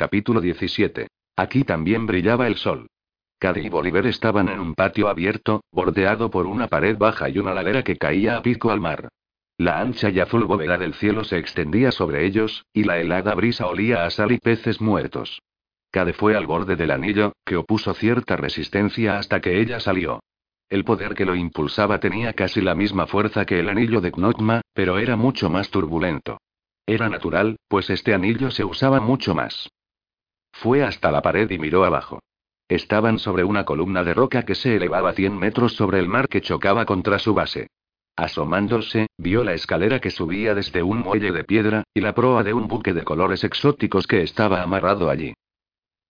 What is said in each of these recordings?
Capítulo 17. Aquí también brillaba el sol. Cady y Bolívar estaban en un patio abierto, bordeado por una pared baja y una ladera que caía a pico al mar. La ancha y azul bóveda del cielo se extendía sobre ellos, y la helada brisa olía a sal y peces muertos. Cade fue al borde del anillo, que opuso cierta resistencia hasta que ella salió. El poder que lo impulsaba tenía casi la misma fuerza que el anillo de Knotma, pero era mucho más turbulento. Era natural, pues este anillo se usaba mucho más. Fue hasta la pared y miró abajo. Estaban sobre una columna de roca que se elevaba 100 metros sobre el mar que chocaba contra su base. Asomándose, vio la escalera que subía desde un muelle de piedra, y la proa de un buque de colores exóticos que estaba amarrado allí.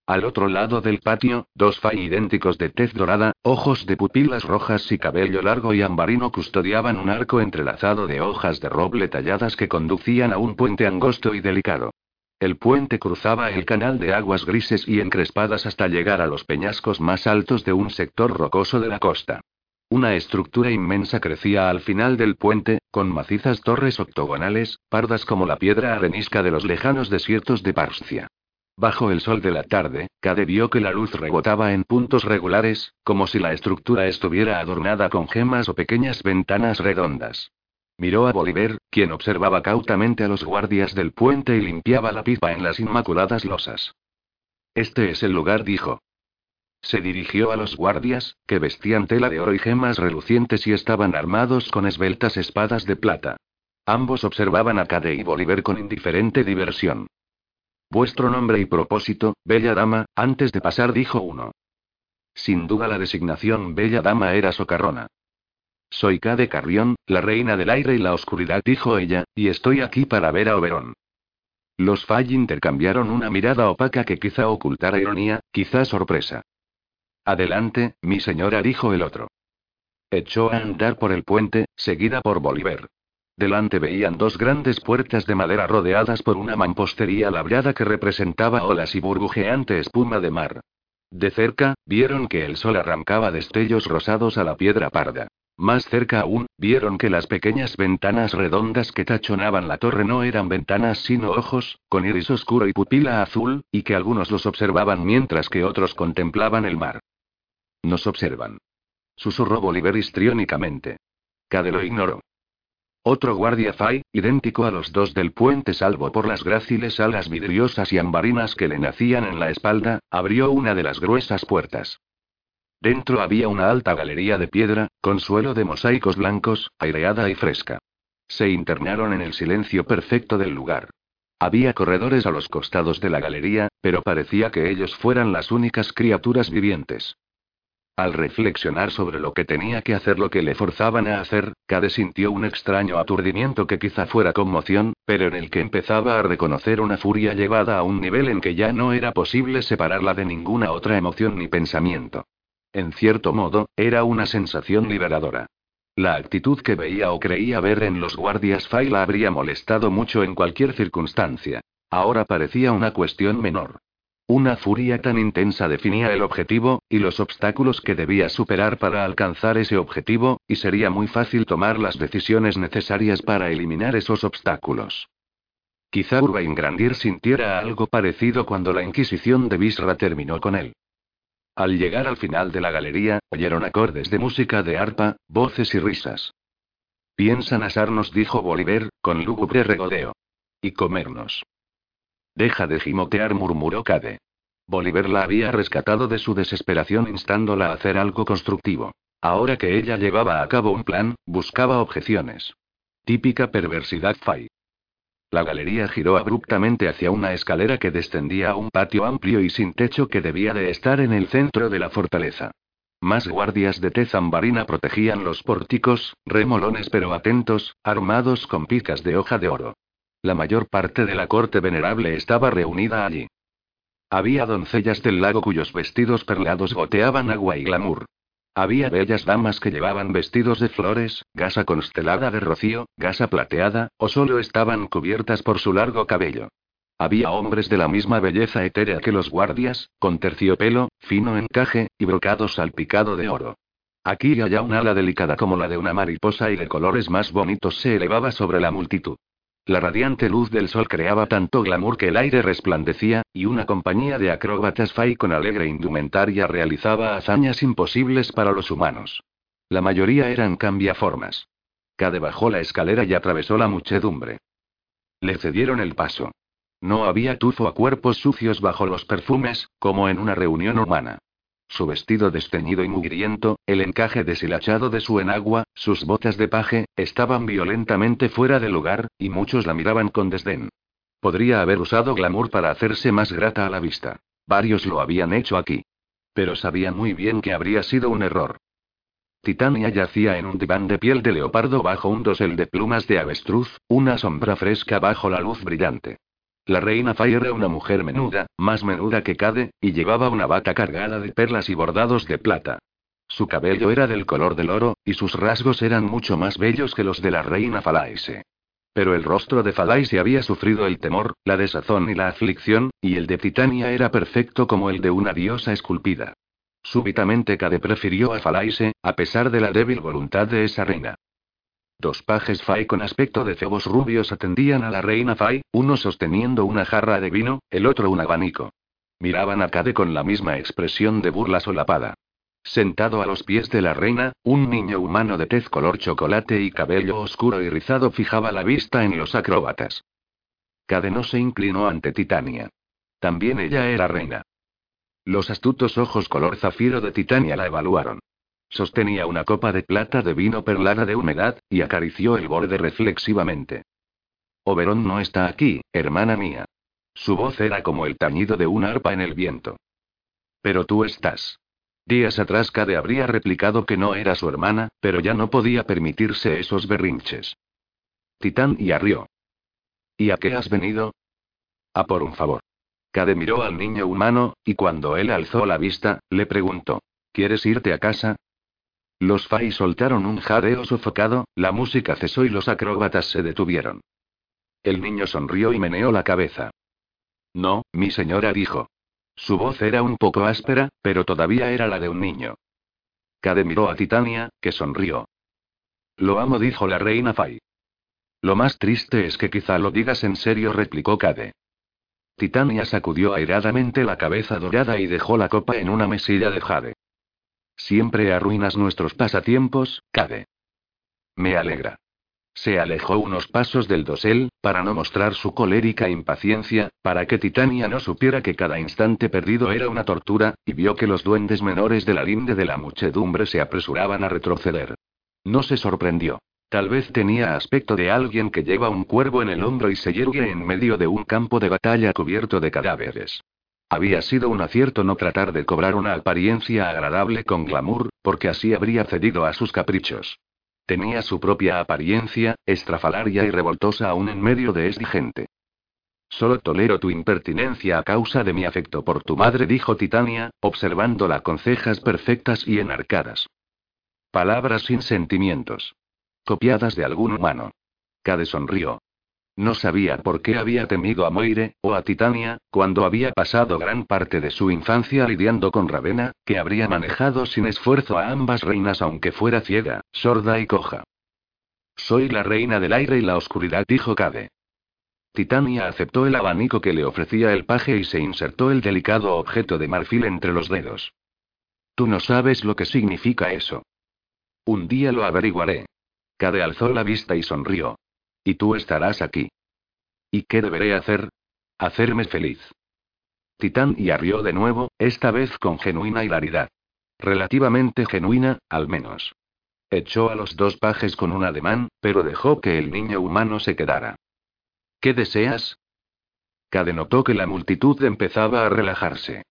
Al otro lado del patio, dos fay idénticos de tez dorada, ojos de pupilas rojas y cabello largo y ambarino custodiaban un arco entrelazado de hojas de roble talladas que conducían a un puente angosto y delicado. El puente cruzaba el canal de aguas grises y encrespadas hasta llegar a los peñascos más altos de un sector rocoso de la costa. Una estructura inmensa crecía al final del puente, con macizas torres octogonales, pardas como la piedra arenisca de los lejanos desiertos de Parscia. Bajo el sol de la tarde, Cade vio que la luz rebotaba en puntos regulares, como si la estructura estuviera adornada con gemas o pequeñas ventanas redondas. Miró a Bolívar, quien observaba cautamente a los guardias del puente y limpiaba la pipa en las inmaculadas losas. Este es el lugar, dijo. Se dirigió a los guardias, que vestían tela de oro y gemas relucientes y estaban armados con esbeltas espadas de plata. Ambos observaban a Cade y Bolívar con indiferente diversión. Vuestro nombre y propósito, bella dama, antes de pasar dijo uno. Sin duda la designación bella dama era socarrona. Soy Cade Carrión, la reina del aire y la oscuridad, dijo ella, y estoy aquí para ver a Oberón. Los Fay intercambiaron una mirada opaca que quizá ocultara ironía, quizá sorpresa. Adelante, mi señora, dijo el otro. Echó a andar por el puente, seguida por Bolívar. Delante veían dos grandes puertas de madera rodeadas por una mampostería labrada que representaba olas y burbujeante espuma de mar. De cerca, vieron que el sol arrancaba destellos rosados a la piedra parda. Más cerca aún, vieron que las pequeñas ventanas redondas que tachonaban la torre no eran ventanas sino ojos, con iris oscuro y pupila azul, y que algunos los observaban mientras que otros contemplaban el mar. Nos observan. Susurró Bolívar histriónicamente. Cade lo ignoró. Otro guardia Fay, idéntico a los dos del puente salvo por las gráciles alas vidriosas y ambarinas que le nacían en la espalda, abrió una de las gruesas puertas. Dentro había una alta galería de piedra, con suelo de mosaicos blancos, aireada y fresca. Se internaron en el silencio perfecto del lugar. Había corredores a los costados de la galería, pero parecía que ellos fueran las únicas criaturas vivientes. Al reflexionar sobre lo que tenía que hacer lo que le forzaban a hacer, Cade sintió un extraño aturdimiento que quizá fuera conmoción, pero en el que empezaba a reconocer una furia llevada a un nivel en que ya no era posible separarla de ninguna otra emoción ni pensamiento. En cierto modo, era una sensación liberadora. La actitud que veía o creía ver en los guardias Fay la habría molestado mucho en cualquier circunstancia. Ahora parecía una cuestión menor. Una furia tan intensa definía el objetivo, y los obstáculos que debía superar para alcanzar ese objetivo, y sería muy fácil tomar las decisiones necesarias para eliminar esos obstáculos. Quizá Urbain Grandir sintiera algo parecido cuando la Inquisición de Bisra terminó con él. Al llegar al final de la galería, oyeron acordes de música de arpa, voces y risas. Piensan asarnos, dijo Bolívar, con lúgubre regodeo. Y comernos. Deja de gimotear, murmuró Cade. Bolívar la había rescatado de su desesperación instándola a hacer algo constructivo. Ahora que ella llevaba a cabo un plan, buscaba objeciones. Típica perversidad Fay. La galería giró abruptamente hacia una escalera que descendía a un patio amplio y sin techo que debía de estar en el centro de la fortaleza. Más guardias de tez ambarina protegían los pórticos, remolones pero atentos, armados con picas de hoja de oro. La mayor parte de la corte venerable estaba reunida allí. Había doncellas del lago cuyos vestidos perlados goteaban agua y glamour. Había bellas damas que llevaban vestidos de flores, gasa constelada de rocío, gasa plateada, o solo estaban cubiertas por su largo cabello. Había hombres de la misma belleza etérea que los guardias, con terciopelo, fino encaje, y brocado salpicado de oro. Aquí y allá un ala delicada como la de una mariposa y de colores más bonitos se elevaba sobre la multitud. La radiante luz del sol creaba tanto glamour que el aire resplandecía, y una compañía de acróbatas Fai con alegre indumentaria realizaba hazañas imposibles para los humanos. La mayoría eran cambiaformas. Cade bajó la escalera y atravesó la muchedumbre. Le cedieron el paso. No había tufo a cuerpos sucios bajo los perfumes, como en una reunión humana. Su vestido desteñido y mugriento, el encaje deshilachado de su enagua, sus botas de paje, estaban violentamente fuera de lugar, y muchos la miraban con desdén. Podría haber usado glamour para hacerse más grata a la vista. Varios lo habían hecho aquí. Pero sabía muy bien que habría sido un error. Titania yacía en un diván de piel de leopardo bajo un dosel de plumas de avestruz, una sombra fresca bajo la luz brillante. La reina Fay era una mujer menuda, más menuda que Cade, y llevaba una bata cargada de perlas y bordados de plata. Su cabello era del color del oro, y sus rasgos eran mucho más bellos que los de la reina Falaise. Pero el rostro de Falaise había sufrido el temor, la desazón y la aflicción, y el de Titania era perfecto como el de una diosa esculpida. Súbitamente Cade prefirió a Falaise, a pesar de la débil voluntad de esa reina. Dos pajes Fai con aspecto de cebos rubios atendían a la reina Fai, uno sosteniendo una jarra de vino, el otro un abanico. Miraban a Cade con la misma expresión de burla solapada. Sentado a los pies de la reina, un niño humano de tez color chocolate y cabello oscuro y rizado fijaba la vista en los acróbatas. Cade no se inclinó ante Titania. También ella era reina. Los astutos ojos color zafiro de Titania la evaluaron. Sostenía una copa de plata de vino perlada de humedad, y acarició el borde reflexivamente. Oberón no está aquí, hermana mía. Su voz era como el tañido de una arpa en el viento. Pero tú estás. Días atrás Cade habría replicado que no era su hermana, pero ya no podía permitirse esos berrinches. Titán y arrió. ¿Y a qué has venido? A por un favor. Cade miró al niño humano, y cuando él alzó la vista, le preguntó: ¿Quieres irte a casa? Los Fai soltaron un jadeo sofocado, la música cesó y los acróbatas se detuvieron. El niño sonrió y meneó la cabeza. No, mi señora dijo. Su voz era un poco áspera, pero todavía era la de un niño. Cade miró a Titania, que sonrió. Lo amo, dijo la reina Fai. Lo más triste es que quizá lo digas en serio, replicó Cade. Titania sacudió airadamente la cabeza dorada y dejó la copa en una mesilla de jade. Siempre arruinas nuestros pasatiempos, Cade. Me alegra. Se alejó unos pasos del dosel, para no mostrar su colérica impaciencia, para que Titania no supiera que cada instante perdido era una tortura, y vio que los duendes menores de la linde de la muchedumbre se apresuraban a retroceder. No se sorprendió. Tal vez tenía aspecto de alguien que lleva un cuervo en el hombro y se yergue en medio de un campo de batalla cubierto de cadáveres. Había sido un acierto no tratar de cobrar una apariencia agradable con glamour, porque así habría cedido a sus caprichos. Tenía su propia apariencia, estrafalaria y revoltosa aún en medio de esta gente. Solo tolero tu impertinencia a causa de mi afecto por tu madre, dijo Titania, observándola con cejas perfectas y enarcadas. Palabras sin sentimientos. Copiadas de algún humano. Cade sonrió. No sabía por qué había temido a Moire, o a Titania, cuando había pasado gran parte de su infancia lidiando con Ravena, que habría manejado sin esfuerzo a ambas reinas aunque fuera ciega, sorda y coja. Soy la reina del aire y la oscuridad, dijo Cade. Titania aceptó el abanico que le ofrecía el paje y se insertó el delicado objeto de marfil entre los dedos. Tú no sabes lo que significa eso. Un día lo averiguaré. Cade alzó la vista y sonrió. Y tú estarás aquí. ¿Y qué deberé hacer? Hacerme feliz. Titán y arrió de nuevo, esta vez con genuina hilaridad. Relativamente genuina, al menos. Echó a los dos pajes con un ademán, pero dejó que el niño humano se quedara. ¿Qué deseas? Cade notó que la multitud empezaba a relajarse.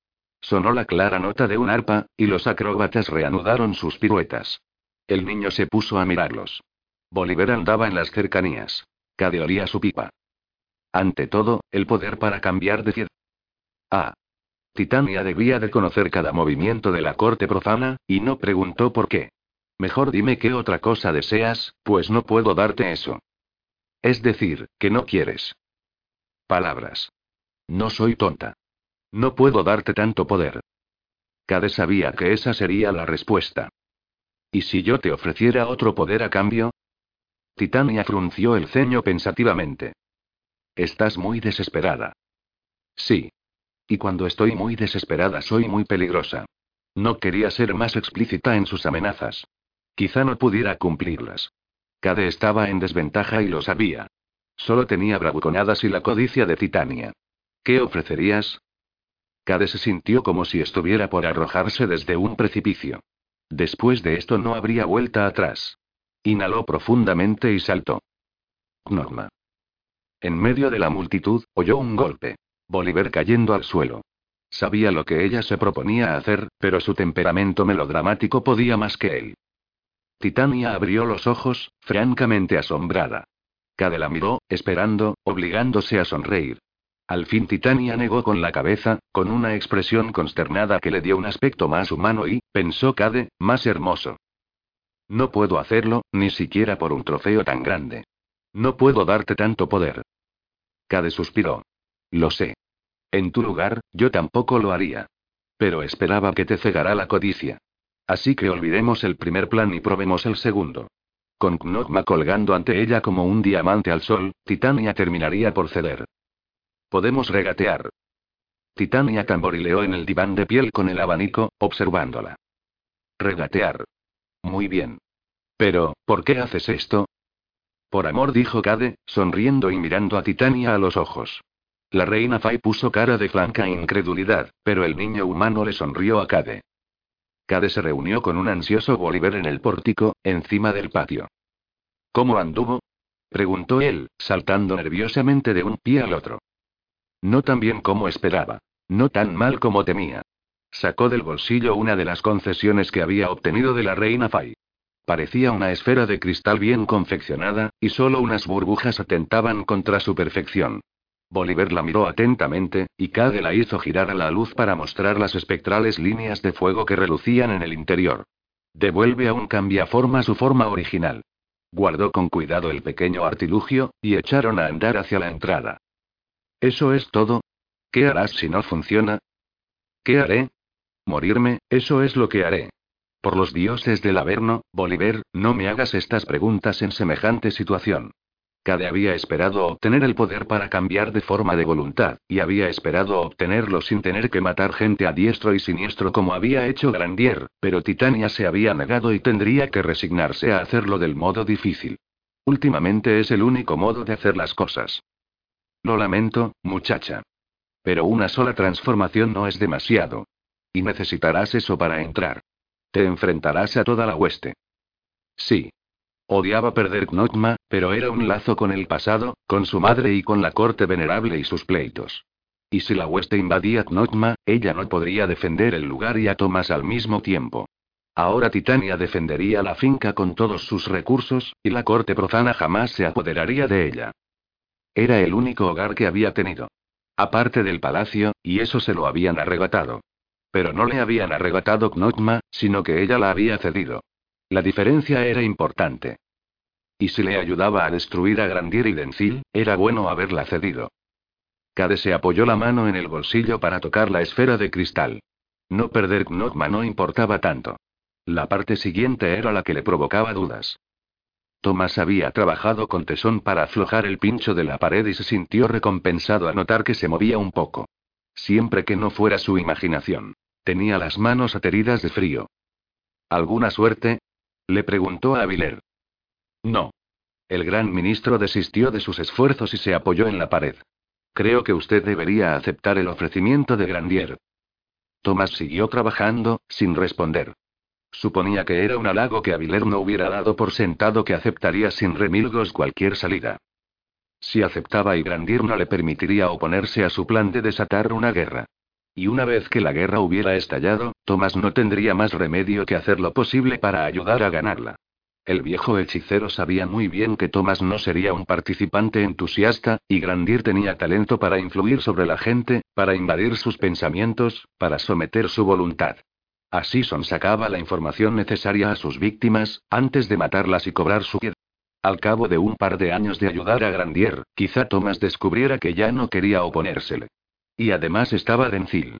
Sonó la clara nota de un arpa, y los acróbatas reanudaron sus piruetas. El niño se puso a mirarlos. Bolívar andaba en las cercanías. Cade olía su pipa. Ante todo, el poder para cambiar de cielo. Ah. Titania debía de conocer cada movimiento de la corte profana, y no preguntó por qué. Mejor dime qué otra cosa deseas, pues no puedo darte eso. Es decir, que no quieres. Palabras. No soy tonta. No puedo darte tanto poder. Cade sabía que esa sería la respuesta. ¿Y si yo te ofreciera otro poder a cambio? Titania frunció el ceño pensativamente. Estás muy desesperada. Sí. Y cuando estoy muy desesperada soy muy peligrosa. No quería ser más explícita en sus amenazas. Quizá no pudiera cumplirlas. Cade estaba en desventaja y lo sabía. Solo tenía bravuconadas y la codicia de Titania. ¿Qué ofrecerías? Cade se sintió como si estuviera por arrojarse desde un precipicio. Después de esto no habría vuelta atrás. Inhaló profundamente y saltó. Norma. En medio de la multitud, oyó un golpe. Bolívar cayendo al suelo. Sabía lo que ella se proponía hacer, pero su temperamento melodramático podía más que él. Titania abrió los ojos, francamente asombrada. Cade la miró, esperando, obligándose a sonreír. Al fin Titania negó con la cabeza, con una expresión consternada que le dio un aspecto más humano y, pensó Cade, más hermoso. No puedo hacerlo, ni siquiera por un trofeo tan grande. No puedo darte tanto poder. Cade suspiró. Lo sé. En tu lugar, yo tampoco lo haría. Pero esperaba que te cegara la codicia. Así que olvidemos el primer plan y probemos el segundo. Con Knogma colgando ante ella como un diamante al sol, Titania terminaría por ceder. Podemos regatear. Titania tamborileó en el diván de piel con el abanico, observándola. Regatear. Muy bien. Pero, ¿por qué haces esto? Por amor, dijo Cade, sonriendo y mirando a Titania a los ojos. La reina Fai puso cara de flanca incredulidad, pero el niño humano le sonrió a Cade. Cade se reunió con un ansioso Bolívar en el pórtico, encima del patio. ¿Cómo anduvo? preguntó él, saltando nerviosamente de un pie al otro. No tan bien como esperaba. No tan mal como temía. Sacó del bolsillo una de las concesiones que había obtenido de la reina Fai. Parecía una esfera de cristal bien confeccionada, y solo unas burbujas atentaban contra su perfección. Bolívar la miró atentamente, y Cade la hizo girar a la luz para mostrar las espectrales líneas de fuego que relucían en el interior. Devuelve a un cambiaforma su forma original. Guardó con cuidado el pequeño artilugio, y echaron a andar hacia la entrada. ¿Eso es todo? ¿Qué harás si no funciona? ¿Qué haré? Morirme, eso es lo que haré. Por los dioses del Averno, Bolívar, no me hagas estas preguntas en semejante situación. Cade había esperado obtener el poder para cambiar de forma de voluntad, y había esperado obtenerlo sin tener que matar gente a diestro y siniestro como había hecho Grandier, pero Titania se había negado y tendría que resignarse a hacerlo del modo difícil. Últimamente es el único modo de hacer las cosas. Lo lamento, muchacha. Pero una sola transformación no es demasiado. Y necesitarás eso para entrar. Te enfrentarás a toda la hueste. Sí. Odiaba perder Knotma, pero era un lazo con el pasado, con su madre y con la corte venerable y sus pleitos. Y si la hueste invadía Knotma, ella no podría defender el lugar y a Thomas al mismo tiempo. Ahora Titania defendería la finca con todos sus recursos, y la corte profana jamás se apoderaría de ella. Era el único hogar que había tenido. Aparte del palacio, y eso se lo habían arrebatado. Pero no le habían arrebatado Knotma, sino que ella la había cedido. La diferencia era importante. Y si le ayudaba a destruir a Grandier y Dencil, era bueno haberla cedido. Cade se apoyó la mano en el bolsillo para tocar la esfera de cristal. No perder Knotma no importaba tanto. La parte siguiente era la que le provocaba dudas. Thomas había trabajado con tesón para aflojar el pincho de la pared y se sintió recompensado a notar que se movía un poco. Siempre que no fuera su imaginación. Tenía las manos ateridas de frío. ¿Alguna suerte? Le preguntó a Aviler. No. El gran ministro desistió de sus esfuerzos y se apoyó en la pared. Creo que usted debería aceptar el ofrecimiento de Grandier. Tomás siguió trabajando, sin responder. Suponía que era un halago que Aviler no hubiera dado por sentado que aceptaría sin remilgos cualquier salida. Si aceptaba y Grandier no le permitiría oponerse a su plan de desatar una guerra. Y una vez que la guerra hubiera estallado, Tomás no tendría más remedio que hacer lo posible para ayudar a ganarla. El viejo hechicero sabía muy bien que Tomás no sería un participante entusiasta, y Grandier tenía talento para influir sobre la gente, para invadir sus pensamientos, para someter su voluntad. Así sacaba la información necesaria a sus víctimas, antes de matarlas y cobrar su piedad. Al cabo de un par de años de ayudar a Grandier, quizá Tomás descubriera que ya no quería oponérsele. Y además estaba Dencil.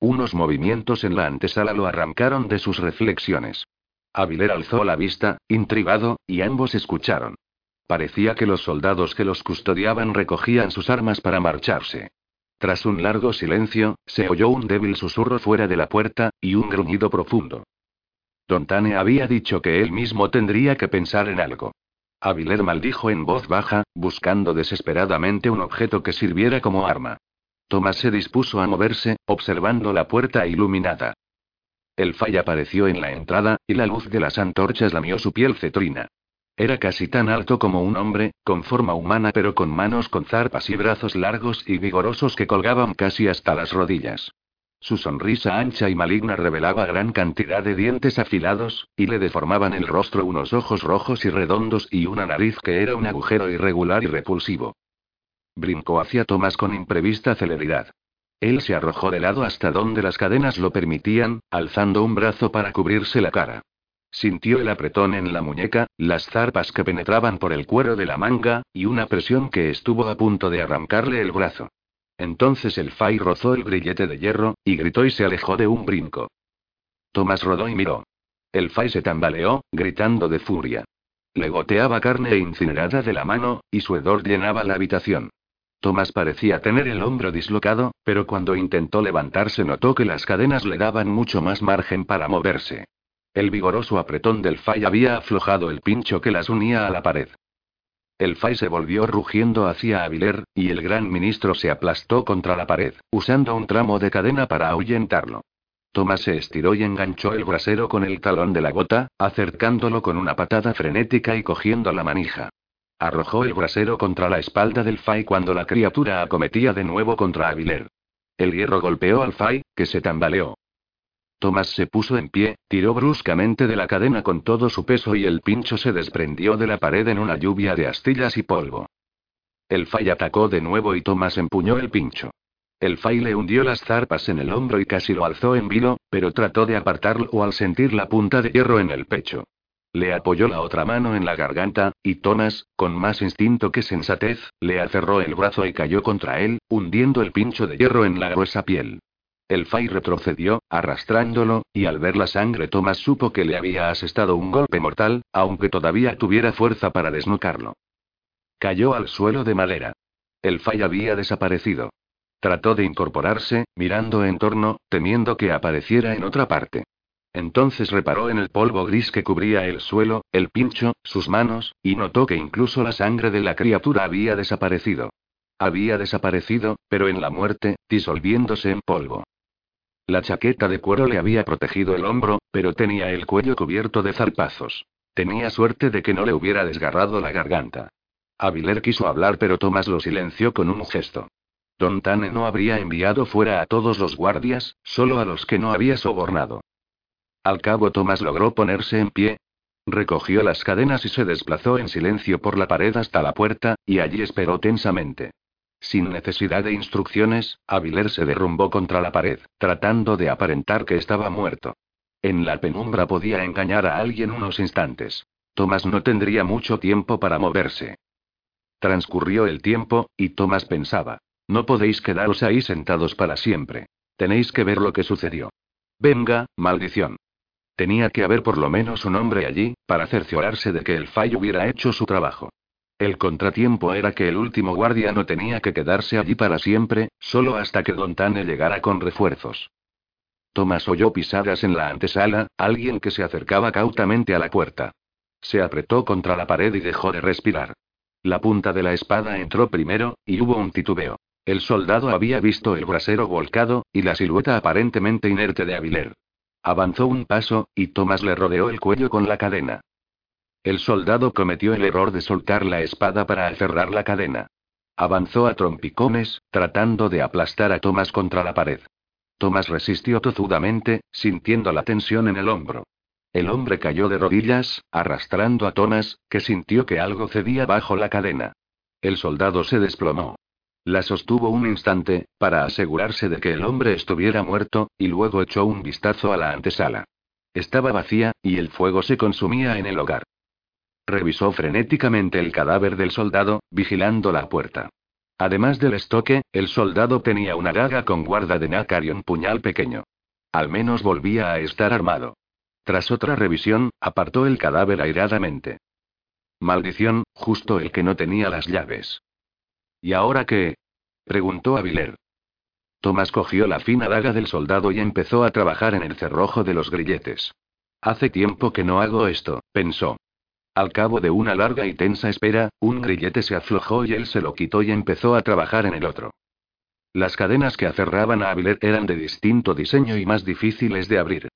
Unos movimientos en la antesala lo arrancaron de sus reflexiones. Aviler alzó la vista, intrigado, y ambos escucharon. Parecía que los soldados que los custodiaban recogían sus armas para marcharse. Tras un largo silencio, se oyó un débil susurro fuera de la puerta, y un gruñido profundo. Don Tane había dicho que él mismo tendría que pensar en algo. Aviler maldijo en voz baja, buscando desesperadamente un objeto que sirviera como arma. Tomás se dispuso a moverse, observando la puerta iluminada. El falla apareció en la entrada, y la luz de las antorchas lamió su piel cetrina. Era casi tan alto como un hombre, con forma humana pero con manos con zarpas y brazos largos y vigorosos que colgaban casi hasta las rodillas. Su sonrisa ancha y maligna revelaba gran cantidad de dientes afilados, y le deformaban el rostro unos ojos rojos y redondos y una nariz que era un agujero irregular y repulsivo. Brincó hacia Tomás con imprevista celeridad. Él se arrojó de lado hasta donde las cadenas lo permitían, alzando un brazo para cubrirse la cara. Sintió el apretón en la muñeca, las zarpas que penetraban por el cuero de la manga, y una presión que estuvo a punto de arrancarle el brazo. Entonces el Fai rozó el grillete de hierro, y gritó y se alejó de un brinco. Tomás rodó y miró. El Fai se tambaleó, gritando de furia. Le goteaba carne incinerada de la mano, y su hedor llenaba la habitación. Tomás parecía tener el hombro dislocado, pero cuando intentó levantarse notó que las cadenas le daban mucho más margen para moverse. El vigoroso apretón del Fai había aflojado el pincho que las unía a la pared. El Fai se volvió rugiendo hacia Aviler, y el gran ministro se aplastó contra la pared, usando un tramo de cadena para ahuyentarlo. Tomás se estiró y enganchó el brasero con el talón de la gota, acercándolo con una patada frenética y cogiendo la manija. Arrojó el brasero contra la espalda del Fai cuando la criatura acometía de nuevo contra Aviler. El hierro golpeó al Fai, que se tambaleó. Tomás se puso en pie, tiró bruscamente de la cadena con todo su peso y el pincho se desprendió de la pared en una lluvia de astillas y polvo. El Fay atacó de nuevo y Tomás empuñó el pincho. El Fay le hundió las zarpas en el hombro y casi lo alzó en vilo, pero trató de apartarlo al sentir la punta de hierro en el pecho. Le apoyó la otra mano en la garganta, y Tomás, con más instinto que sensatez, le aferró el brazo y cayó contra él, hundiendo el pincho de hierro en la gruesa piel. El Fay retrocedió, arrastrándolo, y al ver la sangre Thomas supo que le había asestado un golpe mortal, aunque todavía tuviera fuerza para desnucarlo. Cayó al suelo de madera. El Fay había desaparecido. Trató de incorporarse, mirando en torno, temiendo que apareciera en otra parte. Entonces reparó en el polvo gris que cubría el suelo, el pincho, sus manos, y notó que incluso la sangre de la criatura había desaparecido. Había desaparecido, pero en la muerte, disolviéndose en polvo. La chaqueta de cuero le había protegido el hombro, pero tenía el cuello cubierto de zarpazos. Tenía suerte de que no le hubiera desgarrado la garganta. Aviler quiso hablar, pero Tomás lo silenció con un gesto. Don Tane no habría enviado fuera a todos los guardias, solo a los que no había sobornado. Al cabo Tomás logró ponerse en pie. Recogió las cadenas y se desplazó en silencio por la pared hasta la puerta, y allí esperó tensamente. Sin necesidad de instrucciones, Aviler se derrumbó contra la pared, tratando de aparentar que estaba muerto. En la penumbra podía engañar a alguien unos instantes. Tomás no tendría mucho tiempo para moverse. Transcurrió el tiempo, y Tomás pensaba. No podéis quedaros ahí sentados para siempre. Tenéis que ver lo que sucedió. Venga, maldición. Tenía que haber por lo menos un hombre allí, para cerciorarse de que el fallo hubiera hecho su trabajo. El contratiempo era que el último guardia no tenía que quedarse allí para siempre, solo hasta que Don Tane llegara con refuerzos. Tomás oyó pisadas en la antesala, alguien que se acercaba cautamente a la puerta. Se apretó contra la pared y dejó de respirar. La punta de la espada entró primero, y hubo un titubeo. El soldado había visto el brasero volcado, y la silueta aparentemente inerte de Aviler. Avanzó un paso, y Tomás le rodeó el cuello con la cadena. El soldado cometió el error de soltar la espada para aferrar la cadena. Avanzó a trompicones, tratando de aplastar a Tomás contra la pared. Tomás resistió tozudamente, sintiendo la tensión en el hombro. El hombre cayó de rodillas, arrastrando a Tomás, que sintió que algo cedía bajo la cadena. El soldado se desplomó. La sostuvo un instante, para asegurarse de que el hombre estuviera muerto, y luego echó un vistazo a la antesala. Estaba vacía, y el fuego se consumía en el hogar. Revisó frenéticamente el cadáver del soldado, vigilando la puerta. Además del estoque, el soldado tenía una daga con guarda de nácar y un puñal pequeño. Al menos volvía a estar armado. Tras otra revisión, apartó el cadáver airadamente. Maldición, justo el que no tenía las llaves. ¿Y ahora qué? preguntó Aviler. Tomás cogió la fina daga del soldado y empezó a trabajar en el cerrojo de los grilletes. Hace tiempo que no hago esto, pensó. Al cabo de una larga y tensa espera, un grillete se aflojó y él se lo quitó y empezó a trabajar en el otro. Las cadenas que aferraban a Aviler eran de distinto diseño y más difíciles de abrir.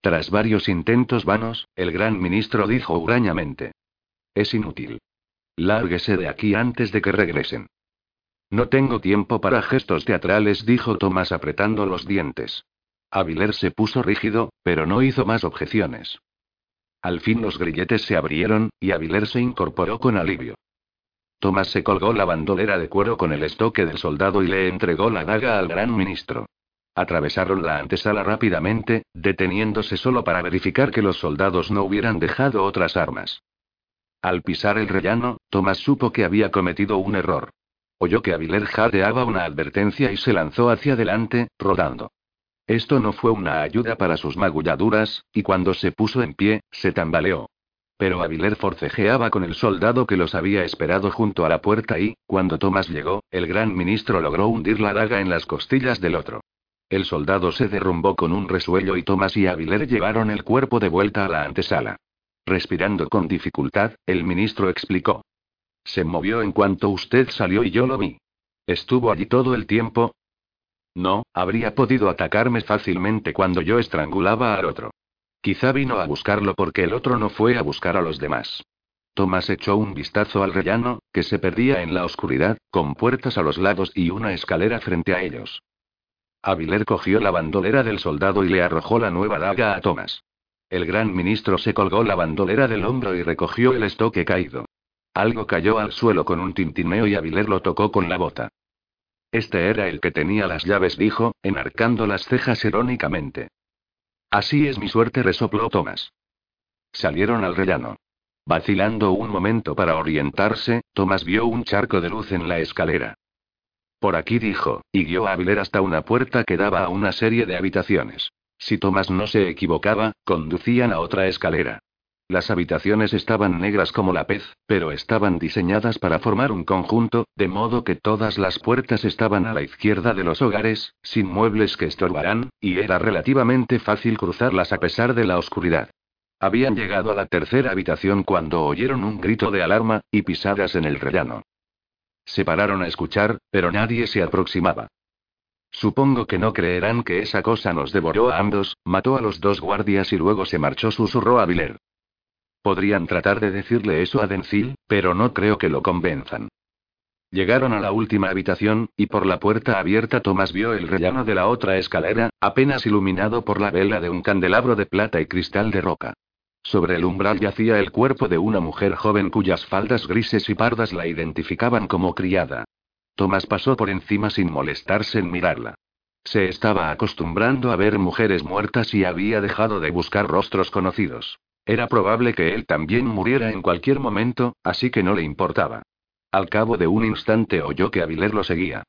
Tras varios intentos vanos, el gran ministro dijo hurañamente. Es inútil. Lárguese de aquí antes de que regresen. No tengo tiempo para gestos teatrales, dijo Tomás apretando los dientes. Aviler se puso rígido, pero no hizo más objeciones. Al fin los grilletes se abrieron, y Aviler se incorporó con alivio. Tomás se colgó la bandolera de cuero con el estoque del soldado y le entregó la daga al gran ministro. Atravesaron la antesala rápidamente, deteniéndose solo para verificar que los soldados no hubieran dejado otras armas. Al pisar el rellano, Tomás supo que había cometido un error. Oyó que Aviler jadeaba una advertencia y se lanzó hacia adelante, rodando. Esto no fue una ayuda para sus magulladuras, y cuando se puso en pie, se tambaleó. Pero Aviler forcejeaba con el soldado que los había esperado junto a la puerta y, cuando Tomás llegó, el gran ministro logró hundir la daga en las costillas del otro. El soldado se derrumbó con un resuello y Tomás y Aviler llevaron el cuerpo de vuelta a la antesala. Respirando con dificultad, el ministro explicó. Se movió en cuanto usted salió y yo lo vi. ¿Estuvo allí todo el tiempo? No, habría podido atacarme fácilmente cuando yo estrangulaba al otro. Quizá vino a buscarlo porque el otro no fue a buscar a los demás. Tomás echó un vistazo al rellano, que se perdía en la oscuridad, con puertas a los lados y una escalera frente a ellos. Aviler cogió la bandolera del soldado y le arrojó la nueva daga a Tomás. El gran ministro se colgó la bandolera del hombro y recogió el estoque caído. Algo cayó al suelo con un tintineo y Aviler lo tocó con la bota. Este era el que tenía las llaves, dijo, enarcando las cejas irónicamente. Así es mi suerte, resopló Tomás. Salieron al rellano. Vacilando un momento para orientarse, Tomás vio un charco de luz en la escalera. Por aquí dijo, y guió a Aviler hasta una puerta que daba a una serie de habitaciones. Si Tomás no se equivocaba, conducían a otra escalera. Las habitaciones estaban negras como la pez, pero estaban diseñadas para formar un conjunto, de modo que todas las puertas estaban a la izquierda de los hogares, sin muebles que estorbaran, y era relativamente fácil cruzarlas a pesar de la oscuridad. Habían llegado a la tercera habitación cuando oyeron un grito de alarma, y pisadas en el rellano. Se pararon a escuchar, pero nadie se aproximaba. Supongo que no creerán que esa cosa nos devoró a ambos, mató a los dos guardias y luego se marchó, susurró a Viler. Podrían tratar de decirle eso a Denzil, pero no creo que lo convenzan. Llegaron a la última habitación, y por la puerta abierta Tomás vio el rellano de la otra escalera, apenas iluminado por la vela de un candelabro de plata y cristal de roca. Sobre el umbral yacía el cuerpo de una mujer joven cuyas faldas grises y pardas la identificaban como criada. Tomás pasó por encima sin molestarse en mirarla. Se estaba acostumbrando a ver mujeres muertas y había dejado de buscar rostros conocidos. Era probable que él también muriera en cualquier momento, así que no le importaba. Al cabo de un instante oyó que Aviler lo seguía.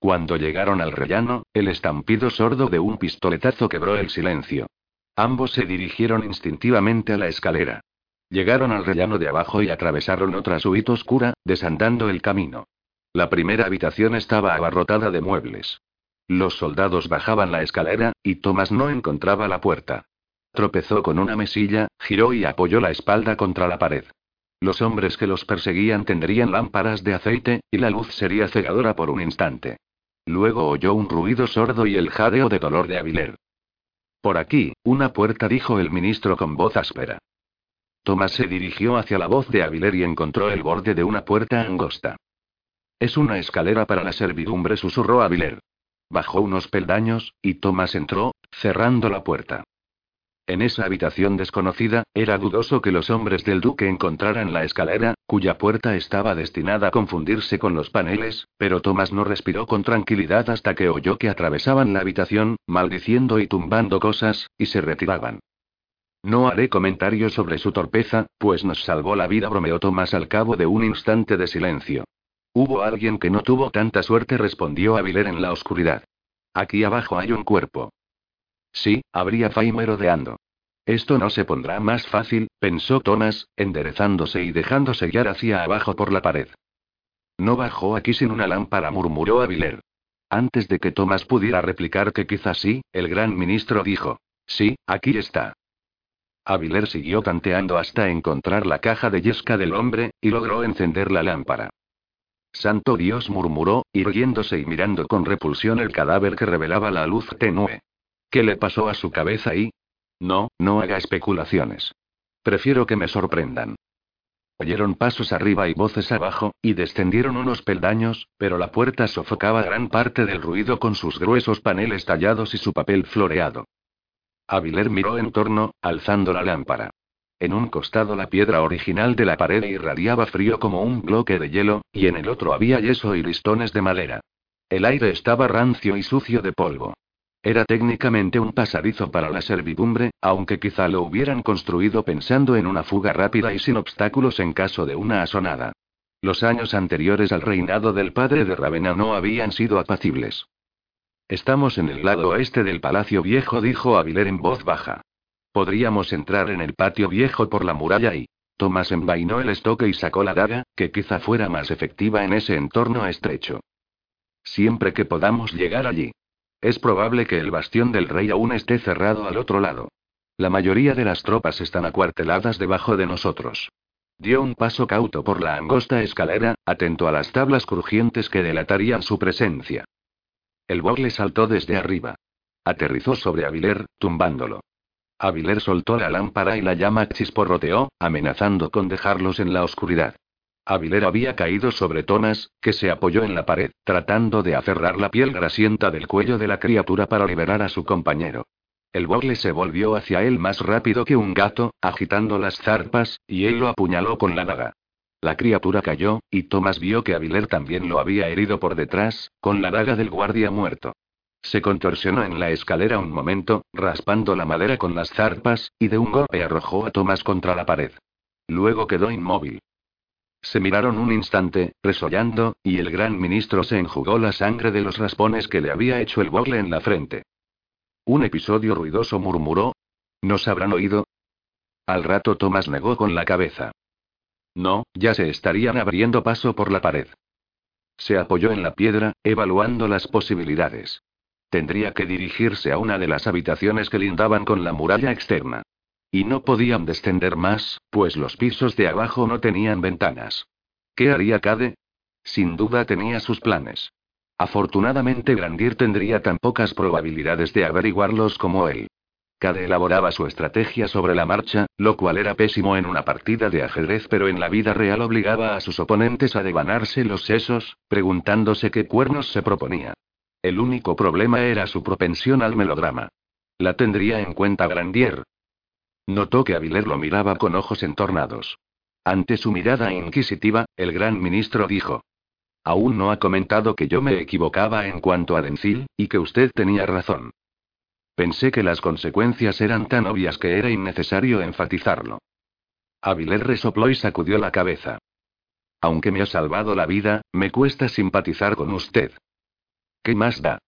Cuando llegaron al rellano, el estampido sordo de un pistoletazo quebró el silencio. Ambos se dirigieron instintivamente a la escalera. Llegaron al rellano de abajo y atravesaron otra suite oscura, desandando el camino. La primera habitación estaba abarrotada de muebles. Los soldados bajaban la escalera, y Thomas no encontraba la puerta. Tropezó con una mesilla, giró y apoyó la espalda contra la pared. Los hombres que los perseguían tendrían lámparas de aceite, y la luz sería cegadora por un instante. Luego oyó un ruido sordo y el jadeo de dolor de Aviler. Por aquí, una puerta, dijo el ministro con voz áspera. Tomás se dirigió hacia la voz de Aviler y encontró el borde de una puerta angosta. Es una escalera para la servidumbre, susurró Aviler. Bajó unos peldaños, y Tomás entró, cerrando la puerta. En esa habitación desconocida, era dudoso que los hombres del duque encontraran la escalera, cuya puerta estaba destinada a confundirse con los paneles, pero Tomás no respiró con tranquilidad hasta que oyó que atravesaban la habitación, maldiciendo y tumbando cosas, y se retiraban. No haré comentarios sobre su torpeza, pues nos salvó la vida, bromeó Tomás al cabo de un instante de silencio. Hubo alguien que no tuvo tanta suerte, respondió Aviler en la oscuridad. Aquí abajo hay un cuerpo. Sí, habría Faime rodeando. Esto no se pondrá más fácil, pensó Thomas, enderezándose y dejándose guiar hacia abajo por la pared. No bajó aquí sin una lámpara, murmuró Aviler. Antes de que Thomas pudiera replicar que quizás sí, el gran ministro dijo: Sí, aquí está. Aviler siguió tanteando hasta encontrar la caja de yesca del hombre, y logró encender la lámpara. Santo Dios murmuró, irguiéndose y mirando con repulsión el cadáver que revelaba la luz tenue. ¿Qué le pasó a su cabeza y? No, no haga especulaciones. Prefiero que me sorprendan. Oyeron pasos arriba y voces abajo, y descendieron unos peldaños, pero la puerta sofocaba gran parte del ruido con sus gruesos paneles tallados y su papel floreado. Aviler miró en torno, alzando la lámpara. En un costado la piedra original de la pared irradiaba frío como un bloque de hielo, y en el otro había yeso y listones de madera. El aire estaba rancio y sucio de polvo. Era técnicamente un pasadizo para la servidumbre, aunque quizá lo hubieran construido pensando en una fuga rápida y sin obstáculos en caso de una asonada. Los años anteriores al reinado del padre de Ravenna no habían sido apacibles. Estamos en el lado oeste del Palacio Viejo, dijo Aviler en voz baja. Podríamos entrar en el patio viejo por la muralla y... Tomás envainó el estoque y sacó la daga, que quizá fuera más efectiva en ese entorno estrecho. Siempre que podamos llegar allí. Es probable que el bastión del rey aún esté cerrado al otro lado. La mayoría de las tropas están acuarteladas debajo de nosotros. Dio un paso cauto por la angosta escalera, atento a las tablas crujientes que delatarían su presencia. El bogle saltó desde arriba. Aterrizó sobre Aviler, tumbándolo. Aviler soltó la lámpara y la llama chisporroteó, amenazando con dejarlos en la oscuridad. Aviler había caído sobre Thomas, que se apoyó en la pared, tratando de aferrar la piel grasienta del cuello de la criatura para liberar a su compañero. El bogle se volvió hacia él más rápido que un gato, agitando las zarpas, y él lo apuñaló con la daga. La criatura cayó, y Thomas vio que Aviler también lo había herido por detrás, con la daga del guardia muerto. Se contorsionó en la escalera un momento, raspando la madera con las zarpas, y de un golpe arrojó a Tomás contra la pared. Luego quedó inmóvil. Se miraron un instante, resollando, y el gran ministro se enjugó la sangre de los raspones que le había hecho el bogle en la frente. Un episodio ruidoso murmuró. ¿Nos habrán oído? Al rato Tomás negó con la cabeza. No, ya se estarían abriendo paso por la pared. Se apoyó en la piedra, evaluando las posibilidades. Tendría que dirigirse a una de las habitaciones que lindaban con la muralla externa. Y no podían descender más, pues los pisos de abajo no tenían ventanas. ¿Qué haría Cade? Sin duda tenía sus planes. Afortunadamente Grandier tendría tan pocas probabilidades de averiguarlos como él. Cade elaboraba su estrategia sobre la marcha, lo cual era pésimo en una partida de ajedrez, pero en la vida real obligaba a sus oponentes a devanarse los sesos, preguntándose qué cuernos se proponía. El único problema era su propensión al melodrama. ¿La tendría en cuenta Grandier? Notó que Aviler lo miraba con ojos entornados. Ante su mirada inquisitiva, el gran ministro dijo. Aún no ha comentado que yo me equivocaba en cuanto a Dencil, y que usted tenía razón. Pensé que las consecuencias eran tan obvias que era innecesario enfatizarlo. Aviler resopló y sacudió la cabeza. Aunque me ha salvado la vida, me cuesta simpatizar con usted. ¿Qué más da?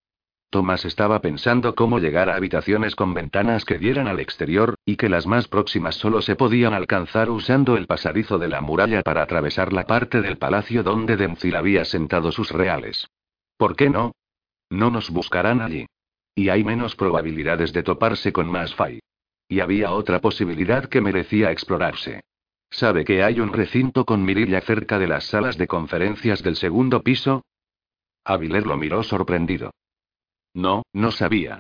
Tomás estaba pensando cómo llegar a habitaciones con ventanas que dieran al exterior, y que las más próximas solo se podían alcanzar usando el pasadizo de la muralla para atravesar la parte del palacio donde Denzil había sentado sus reales. ¿Por qué no? No nos buscarán allí. Y hay menos probabilidades de toparse con más Fay. Y había otra posibilidad que merecía explorarse. ¿Sabe que hay un recinto con mirilla cerca de las salas de conferencias del segundo piso? Aviler lo miró sorprendido. No, no sabía.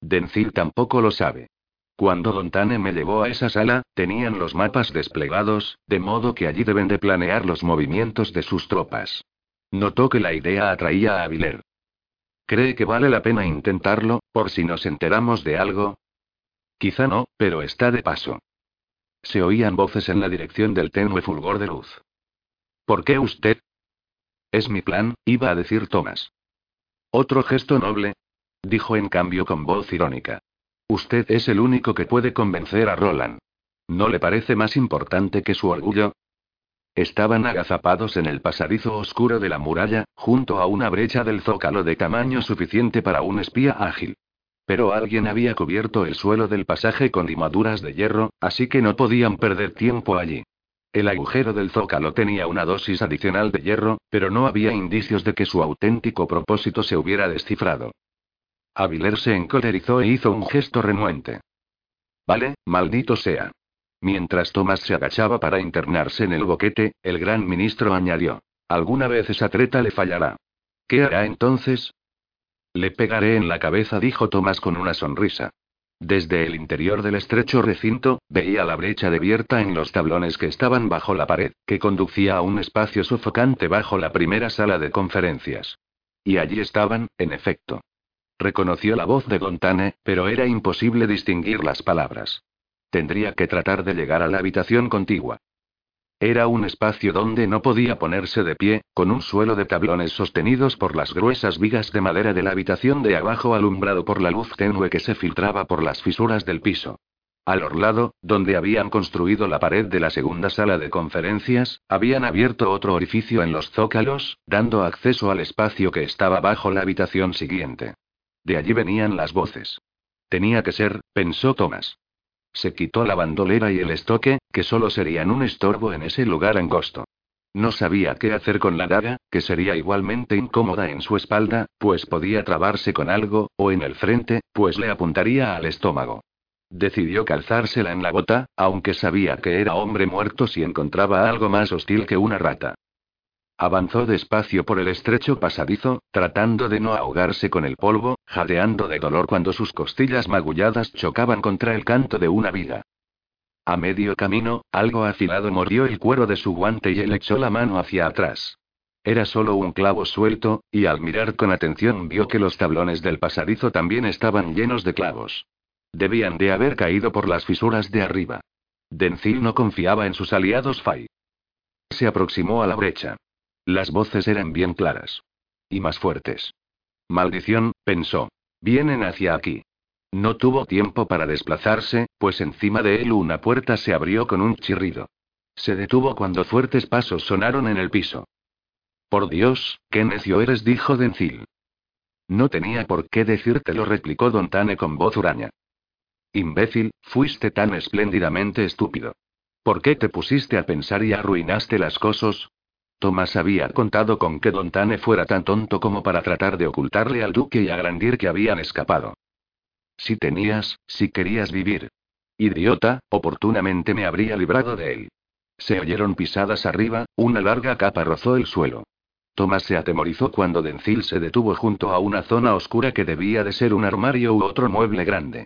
Dencil tampoco lo sabe. Cuando Don Tane me llevó a esa sala, tenían los mapas desplegados, de modo que allí deben de planear los movimientos de sus tropas. Notó que la idea atraía a Aviler. ¿Cree que vale la pena intentarlo, por si nos enteramos de algo? Quizá no, pero está de paso. Se oían voces en la dirección del tenue fulgor de luz. ¿Por qué usted? Es mi plan, iba a decir Thomas. Otro gesto noble. Dijo en cambio con voz irónica. Usted es el único que puede convencer a Roland. ¿No le parece más importante que su orgullo? Estaban agazapados en el pasadizo oscuro de la muralla, junto a una brecha del zócalo de tamaño suficiente para un espía ágil. Pero alguien había cubierto el suelo del pasaje con limaduras de hierro, así que no podían perder tiempo allí. El agujero del zócalo tenía una dosis adicional de hierro, pero no había indicios de que su auténtico propósito se hubiera descifrado. Aviler se encolerizó e hizo un gesto renuente. Vale, maldito sea. Mientras Thomas se agachaba para internarse en el boquete, el gran ministro añadió. Alguna vez esa treta le fallará. ¿Qué hará entonces? Le pegaré en la cabeza, dijo Thomas con una sonrisa. Desde el interior del estrecho recinto, veía la brecha abierta en los tablones que estaban bajo la pared, que conducía a un espacio sofocante bajo la primera sala de conferencias. Y allí estaban, en efecto. Reconoció la voz de Gontane, pero era imposible distinguir las palabras. Tendría que tratar de llegar a la habitación contigua. Era un espacio donde no podía ponerse de pie, con un suelo de tablones sostenidos por las gruesas vigas de madera de la habitación de abajo alumbrado por la luz tenue que se filtraba por las fisuras del piso. Al orlado, donde habían construido la pared de la segunda sala de conferencias, habían abierto otro orificio en los zócalos, dando acceso al espacio que estaba bajo la habitación siguiente. De allí venían las voces. Tenía que ser, pensó Thomas. Se quitó la bandolera y el estoque, que solo serían un estorbo en ese lugar angosto. No sabía qué hacer con la daga, que sería igualmente incómoda en su espalda, pues podía trabarse con algo, o en el frente, pues le apuntaría al estómago. Decidió calzársela en la bota, aunque sabía que era hombre muerto si encontraba algo más hostil que una rata. Avanzó despacio por el estrecho pasadizo, tratando de no ahogarse con el polvo, jadeando de dolor cuando sus costillas magulladas chocaban contra el canto de una viga. A medio camino, algo afilado mordió el cuero de su guante y él echó la mano hacia atrás. Era solo un clavo suelto, y al mirar con atención vio que los tablones del pasadizo también estaban llenos de clavos. Debían de haber caído por las fisuras de arriba. Denzil no confiaba en sus aliados Fai. Se aproximó a la brecha. Las voces eran bien claras. Y más fuertes. Maldición, pensó. Vienen hacia aquí. No tuvo tiempo para desplazarse, pues encima de él una puerta se abrió con un chirrido. Se detuvo cuando fuertes pasos sonaron en el piso. Por Dios, qué necio eres, dijo Dencil. No tenía por qué decírtelo, replicó Don Tane con voz huraña. Imbécil, fuiste tan espléndidamente estúpido. ¿Por qué te pusiste a pensar y arruinaste las cosas? Tomás había contado con que Don Tane fuera tan tonto como para tratar de ocultarle al duque y a Grandir que habían escapado. Si tenías, si querías vivir. Idiota, oportunamente me habría librado de él. Se oyeron pisadas arriba, una larga capa rozó el suelo. Tomás se atemorizó cuando Dencil se detuvo junto a una zona oscura que debía de ser un armario u otro mueble grande.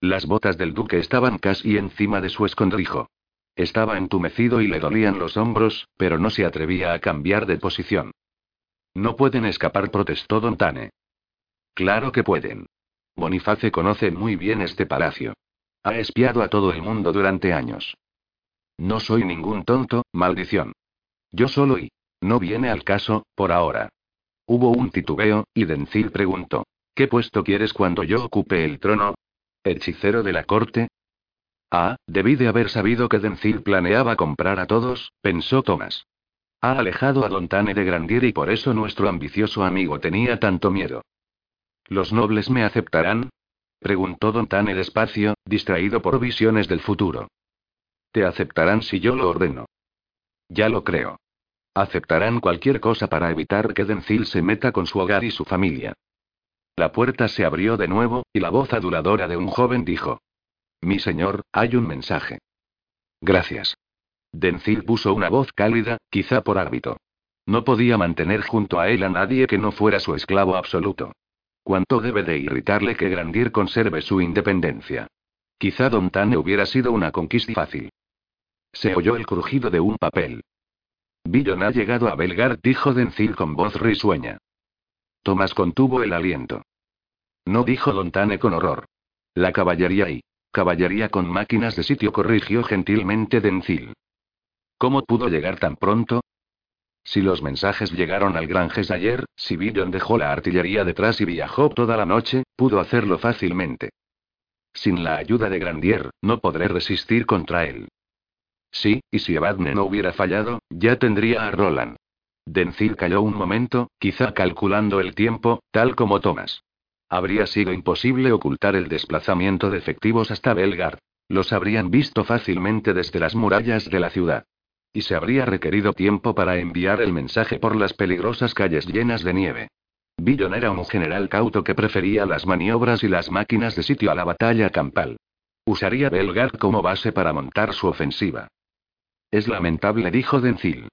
Las botas del duque estaban casi encima de su escondrijo. Estaba entumecido y le dolían los hombros, pero no se atrevía a cambiar de posición. No pueden escapar, protestó Don Tane. Claro que pueden. Boniface conoce muy bien este palacio. Ha espiado a todo el mundo durante años. No soy ningún tonto, maldición. Yo solo y. No viene al caso, por ahora. Hubo un titubeo, y Dencil preguntó: ¿Qué puesto quieres cuando yo ocupe el trono? ¿Hechicero de la corte? Ah, debí de haber sabido que Dencil planeaba comprar a todos, pensó Thomas. Ha alejado a Don Tane de Grandier y por eso nuestro ambicioso amigo tenía tanto miedo. ¿Los nobles me aceptarán? preguntó Don Tane despacio, distraído por visiones del futuro. Te aceptarán si yo lo ordeno. Ya lo creo. Aceptarán cualquier cosa para evitar que Dencil se meta con su hogar y su familia. La puerta se abrió de nuevo, y la voz aduladora de un joven dijo: mi señor, hay un mensaje. Gracias. Dencil puso una voz cálida, quizá por hábito. No podía mantener junto a él a nadie que no fuera su esclavo absoluto. ¿Cuánto debe de irritarle que Grandir conserve su independencia? Quizá Don Tane hubiera sido una conquista fácil. Se oyó el crujido de un papel. Billon ha llegado a Belgar, dijo Dencil con voz risueña. Tomás contuvo el aliento. No dijo Don Tane con horror. La caballería y Caballería con máquinas de sitio, corrigió gentilmente Dencil. ¿Cómo pudo llegar tan pronto? Si los mensajes llegaron al Granges ayer, si Billon dejó la artillería detrás y viajó toda la noche, pudo hacerlo fácilmente. Sin la ayuda de Grandier, no podré resistir contra él. Sí, y si Abadne no hubiera fallado, ya tendría a Roland. Dencil calló un momento, quizá calculando el tiempo, tal como Thomas. Habría sido imposible ocultar el desplazamiento de efectivos hasta Belgard. Los habrían visto fácilmente desde las murallas de la ciudad. Y se habría requerido tiempo para enviar el mensaje por las peligrosas calles llenas de nieve. Billon era un general cauto que prefería las maniobras y las máquinas de sitio a la batalla campal. Usaría Belgard como base para montar su ofensiva. Es lamentable, dijo Dencil.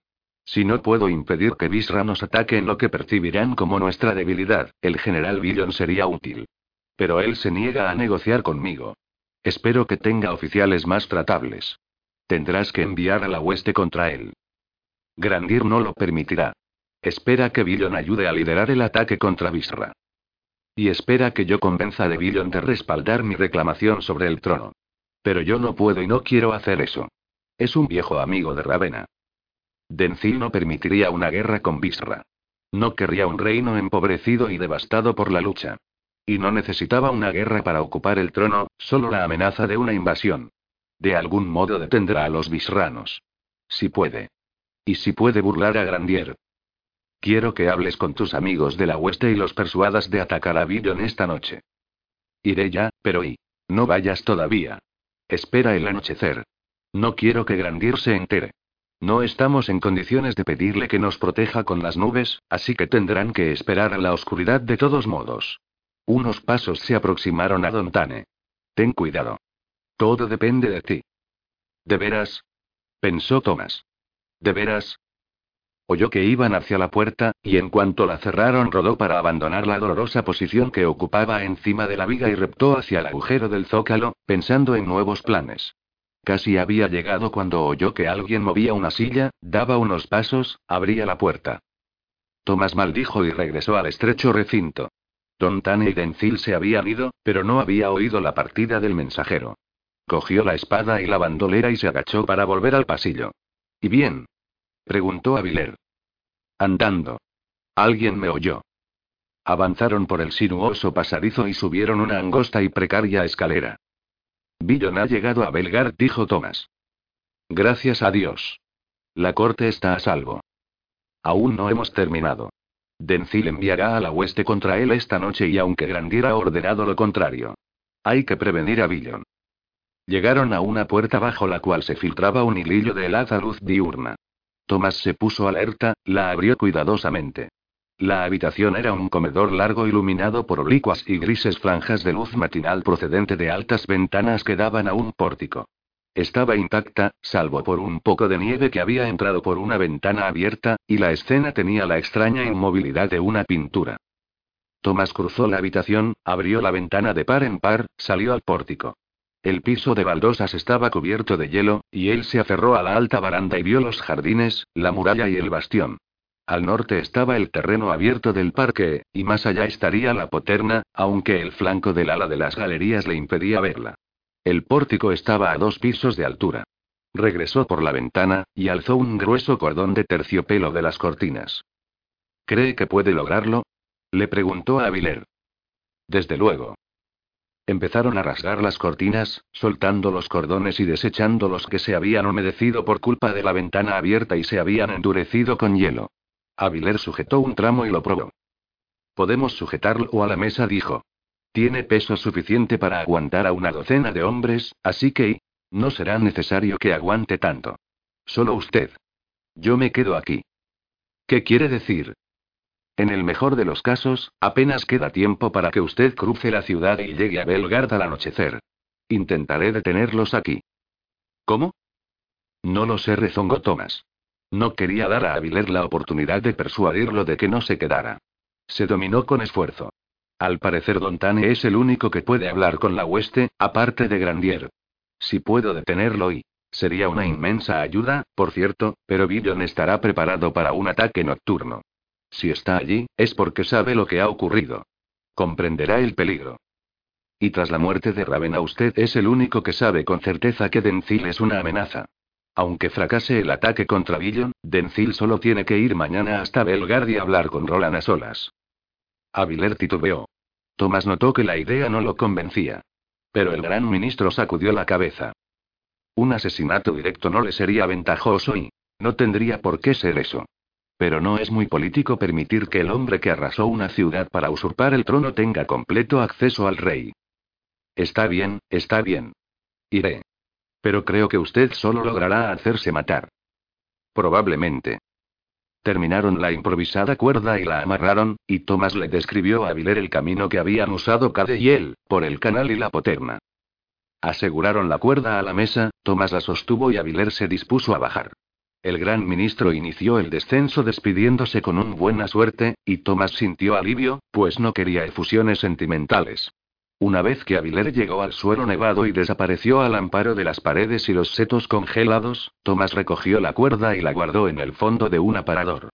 Si no puedo impedir que Visra nos ataque en lo que percibirán como nuestra debilidad, el general Billon sería útil. Pero él se niega a negociar conmigo. Espero que tenga oficiales más tratables. Tendrás que enviar a la hueste contra él. Grandir no lo permitirá. Espera que Billon ayude a liderar el ataque contra Visra. Y espera que yo convenza a Billon de respaldar mi reclamación sobre el trono. Pero yo no puedo y no quiero hacer eso. Es un viejo amigo de Ravena. Dencil no permitiría una guerra con Visra. No querría un reino empobrecido y devastado por la lucha. Y no necesitaba una guerra para ocupar el trono, solo la amenaza de una invasión. De algún modo detendrá a los bisranos. Si puede. Y si puede burlar a Grandier. Quiero que hables con tus amigos de la hueste y los persuadas de atacar a Billon esta noche. Iré ya, pero y. No vayas todavía. Espera el anochecer. No quiero que Grandier se entere. No estamos en condiciones de pedirle que nos proteja con las nubes, así que tendrán que esperar a la oscuridad de todos modos. Unos pasos se aproximaron a Don Tane. Ten cuidado. Todo depende de ti. ¿De veras? pensó Thomas. ¿De veras? Oyó que iban hacia la puerta, y en cuanto la cerraron rodó para abandonar la dolorosa posición que ocupaba encima de la viga y reptó hacia el agujero del zócalo, pensando en nuevos planes. Casi había llegado cuando oyó que alguien movía una silla, daba unos pasos, abría la puerta. Tomás maldijo y regresó al estrecho recinto. Don Tane y Dencil se habían ido, pero no había oído la partida del mensajero. Cogió la espada y la bandolera y se agachó para volver al pasillo. ¿Y bien? preguntó Aviler. Andando. Alguien me oyó. Avanzaron por el sinuoso pasadizo y subieron una angosta y precaria escalera. Billon ha llegado a Belgar, dijo Thomas. Gracias a Dios. La corte está a salvo. Aún no hemos terminado. Dencil enviará a la hueste contra él esta noche y aunque Grandier ha ordenado lo contrario. Hay que prevenir a Billon. Llegaron a una puerta bajo la cual se filtraba un hilillo de helada luz diurna. Thomas se puso alerta, la abrió cuidadosamente. La habitación era un comedor largo iluminado por oblicuas y grises franjas de luz matinal procedente de altas ventanas que daban a un pórtico. Estaba intacta, salvo por un poco de nieve que había entrado por una ventana abierta, y la escena tenía la extraña inmovilidad de una pintura. Tomás cruzó la habitación, abrió la ventana de par en par, salió al pórtico. El piso de baldosas estaba cubierto de hielo, y él se aferró a la alta baranda y vio los jardines, la muralla y el bastión. Al norte estaba el terreno abierto del parque, y más allá estaría la poterna, aunque el flanco del ala de las galerías le impedía verla. El pórtico estaba a dos pisos de altura. Regresó por la ventana, y alzó un grueso cordón de terciopelo de las cortinas. ¿Cree que puede lograrlo? Le preguntó a Aviler. Desde luego. Empezaron a rasgar las cortinas, soltando los cordones y desechando los que se habían humedecido por culpa de la ventana abierta y se habían endurecido con hielo. Aviler sujetó un tramo y lo probó. Podemos sujetarlo a la mesa, dijo. Tiene peso suficiente para aguantar a una docena de hombres, así que... No será necesario que aguante tanto. Solo usted. Yo me quedo aquí. ¿Qué quiere decir? En el mejor de los casos, apenas queda tiempo para que usted cruce la ciudad y llegue a Belgard al anochecer. Intentaré detenerlos aquí. ¿Cómo? No lo sé, rezongó Thomas. No quería dar a Aviler la oportunidad de persuadirlo de que no se quedara. Se dominó con esfuerzo. Al parecer Don Tane es el único que puede hablar con la hueste, aparte de Grandier. Si puedo detenerlo y... Sería una inmensa ayuda, por cierto, pero Billon estará preparado para un ataque nocturno. Si está allí, es porque sabe lo que ha ocurrido. Comprenderá el peligro. Y tras la muerte de Ravena usted es el único que sabe con certeza que Dencil es una amenaza. Aunque fracase el ataque contra Billon, Dencil solo tiene que ir mañana hasta Belgard y hablar con Roland a solas. Aviler titubeó. Tomás notó que la idea no lo convencía. Pero el gran ministro sacudió la cabeza. Un asesinato directo no le sería ventajoso y... No tendría por qué ser eso. Pero no es muy político permitir que el hombre que arrasó una ciudad para usurpar el trono tenga completo acceso al rey. Está bien, está bien. Iré. Pero creo que usted solo logrará hacerse matar. Probablemente. Terminaron la improvisada cuerda y la amarraron, y Thomas le describió a Viler el camino que habían usado Cade y él, por el canal y la poterna. Aseguraron la cuerda a la mesa, Thomas la sostuvo y Aviler se dispuso a bajar. El gran ministro inició el descenso despidiéndose con un buena suerte, y Thomas sintió alivio, pues no quería efusiones sentimentales. Una vez que Aviler llegó al suelo nevado y desapareció al amparo de las paredes y los setos congelados, Thomas recogió la cuerda y la guardó en el fondo de un aparador.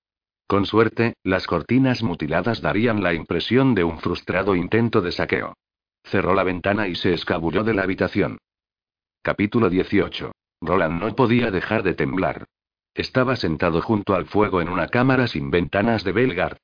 Con suerte, las cortinas mutiladas darían la impresión de un frustrado intento de saqueo. Cerró la ventana y se escabulló de la habitación. Capítulo 18. Roland no podía dejar de temblar. Estaba sentado junto al fuego en una cámara sin ventanas de Belgard.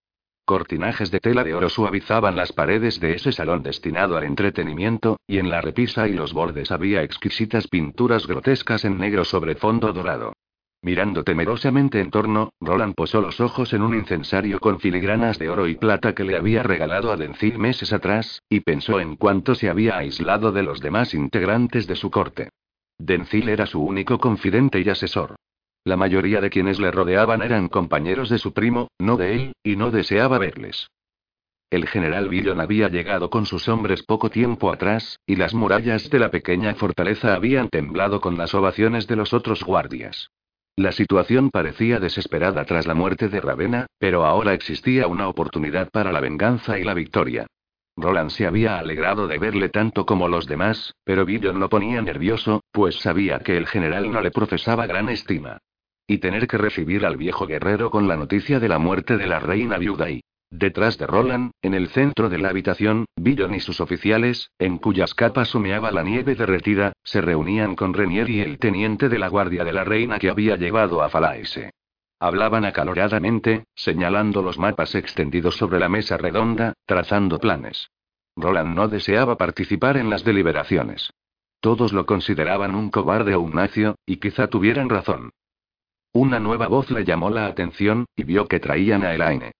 Cortinajes de tela de oro suavizaban las paredes de ese salón destinado al entretenimiento, y en la repisa y los bordes había exquisitas pinturas grotescas en negro sobre fondo dorado. Mirando temerosamente en torno, Roland posó los ojos en un incensario con filigranas de oro y plata que le había regalado a Dencil meses atrás, y pensó en cuánto se había aislado de los demás integrantes de su corte. Dencil era su único confidente y asesor. La mayoría de quienes le rodeaban eran compañeros de su primo, no de él, y no deseaba verles. El general Villon había llegado con sus hombres poco tiempo atrás, y las murallas de la pequeña fortaleza habían temblado con las ovaciones de los otros guardias. La situación parecía desesperada tras la muerte de Ravenna, pero ahora existía una oportunidad para la venganza y la victoria. Roland se había alegrado de verle tanto como los demás, pero Villon lo ponía nervioso, pues sabía que el general no le profesaba gran estima. Y tener que recibir al viejo guerrero con la noticia de la muerte de la reina viuda. Detrás de Roland, en el centro de la habitación, Billon y sus oficiales, en cuyas capas humeaba la nieve derretida, se reunían con Renier y el teniente de la guardia de la reina que había llevado a Falaise. Hablaban acaloradamente, señalando los mapas extendidos sobre la mesa redonda, trazando planes. Roland no deseaba participar en las deliberaciones. Todos lo consideraban un cobarde o un nacio, y quizá tuvieran razón. Una nueva voz le llamó la atención, y vio que traían a Elaine.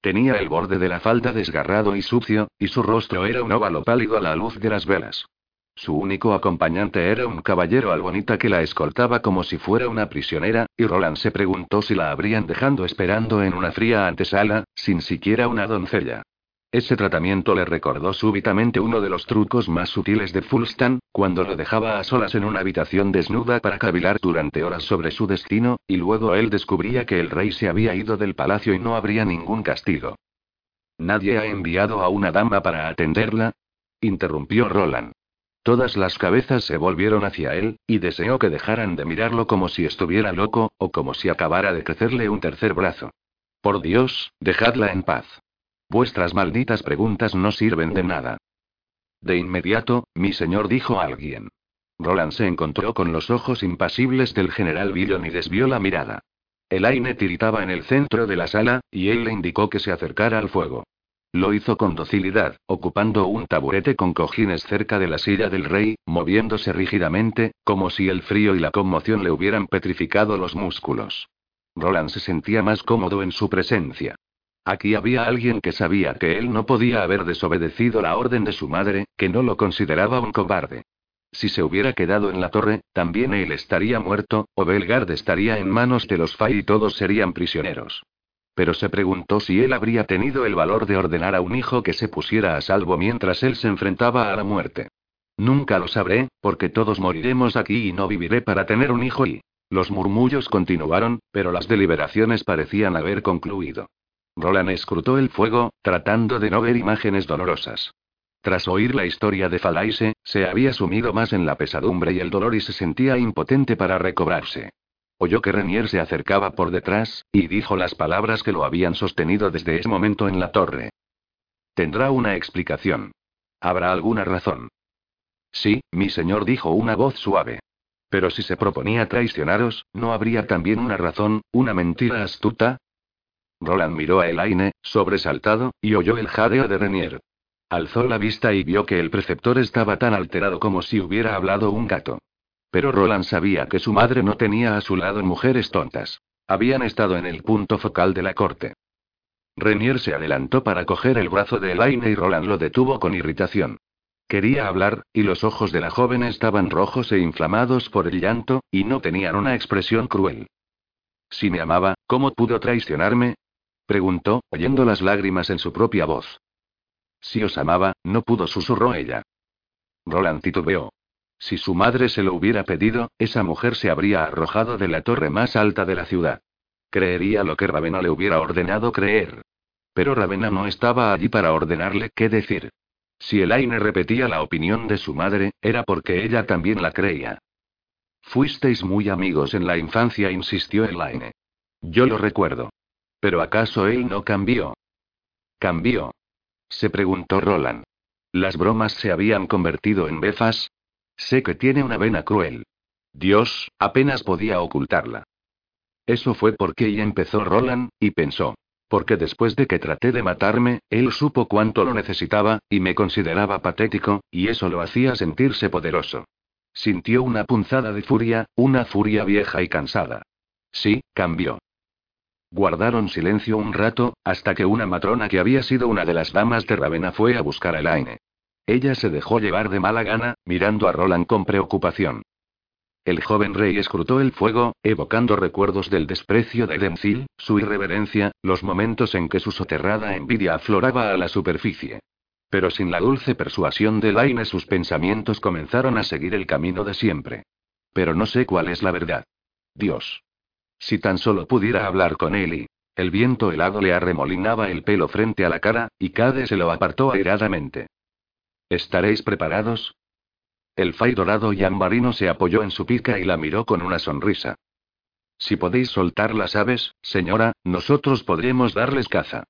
Tenía el borde de la falda desgarrado y sucio, y su rostro era un óvalo pálido a la luz de las velas. Su único acompañante era un caballero albonita que la escoltaba como si fuera una prisionera, y Roland se preguntó si la habrían dejado esperando en una fría antesala, sin siquiera una doncella. Ese tratamiento le recordó súbitamente uno de los trucos más sutiles de Fulstan, cuando lo dejaba a solas en una habitación desnuda para cavilar durante horas sobre su destino, y luego él descubría que el rey se había ido del palacio y no habría ningún castigo. ¿Nadie ha enviado a una dama para atenderla? interrumpió Roland. Todas las cabezas se volvieron hacia él, y deseó que dejaran de mirarlo como si estuviera loco, o como si acabara de crecerle un tercer brazo. Por Dios, dejadla en paz. Vuestras malditas preguntas no sirven de nada. De inmediato, mi señor dijo alguien. Roland se encontró con los ojos impasibles del general Villon y desvió la mirada. El aire tiritaba en el centro de la sala, y él le indicó que se acercara al fuego. Lo hizo con docilidad, ocupando un taburete con cojines cerca de la silla del rey, moviéndose rígidamente, como si el frío y la conmoción le hubieran petrificado los músculos. Roland se sentía más cómodo en su presencia. Aquí había alguien que sabía que él no podía haber desobedecido la orden de su madre, que no lo consideraba un cobarde. Si se hubiera quedado en la torre, también él estaría muerto, o Belgard estaría en manos de los Fay y todos serían prisioneros. Pero se preguntó si él habría tenido el valor de ordenar a un hijo que se pusiera a salvo mientras él se enfrentaba a la muerte. Nunca lo sabré, porque todos moriremos aquí y no viviré para tener un hijo y... Los murmullos continuaron, pero las deliberaciones parecían haber concluido. Roland escrutó el fuego, tratando de no ver imágenes dolorosas. Tras oír la historia de Falaise, se había sumido más en la pesadumbre y el dolor y se sentía impotente para recobrarse. Oyó que Renier se acercaba por detrás, y dijo las palabras que lo habían sostenido desde ese momento en la torre. Tendrá una explicación. ¿Habrá alguna razón? Sí, mi señor dijo una voz suave. Pero si se proponía traicionaros, ¿no habría también una razón, una mentira astuta? Roland miró a Elaine, sobresaltado, y oyó el jadeo de Renier. Alzó la vista y vio que el preceptor estaba tan alterado como si hubiera hablado un gato. Pero Roland sabía que su madre no tenía a su lado mujeres tontas. Habían estado en el punto focal de la corte. Renier se adelantó para coger el brazo de Elaine y Roland lo detuvo con irritación. Quería hablar, y los ojos de la joven estaban rojos e inflamados por el llanto, y no tenían una expresión cruel. Si me amaba, ¿cómo pudo traicionarme? Preguntó, oyendo las lágrimas en su propia voz. Si os amaba, no pudo, susurró ella. Roland titubeó. Si su madre se lo hubiera pedido, esa mujer se habría arrojado de la torre más alta de la ciudad. Creería lo que Ravena le hubiera ordenado creer. Pero Ravena no estaba allí para ordenarle qué decir. Si Elaine repetía la opinión de su madre, era porque ella también la creía. Fuisteis muy amigos en la infancia, insistió Elaine. Yo lo recuerdo. Pero ¿acaso él no cambió? ¿Cambió? Se preguntó Roland. ¿Las bromas se habían convertido en befas? Sé que tiene una vena cruel. Dios, apenas podía ocultarla. Eso fue porque ella empezó Roland, y pensó. Porque después de que traté de matarme, él supo cuánto lo necesitaba, y me consideraba patético, y eso lo hacía sentirse poderoso. Sintió una punzada de furia, una furia vieja y cansada. Sí, cambió. Guardaron silencio un rato, hasta que una matrona que había sido una de las damas de Ravenna fue a buscar a Elaine. Ella se dejó llevar de mala gana, mirando a Roland con preocupación. El joven rey escrutó el fuego, evocando recuerdos del desprecio de Denzil, su irreverencia, los momentos en que su soterrada envidia afloraba a la superficie. Pero sin la dulce persuasión de Laine sus pensamientos comenzaron a seguir el camino de siempre. Pero no sé cuál es la verdad. Dios. Si tan solo pudiera hablar con él y... El viento helado le arremolinaba el pelo frente a la cara, y Cade se lo apartó airadamente. ¿Estaréis preparados? El fay dorado y ambarino se apoyó en su pica y la miró con una sonrisa. Si podéis soltar las aves, señora, nosotros podremos darles caza.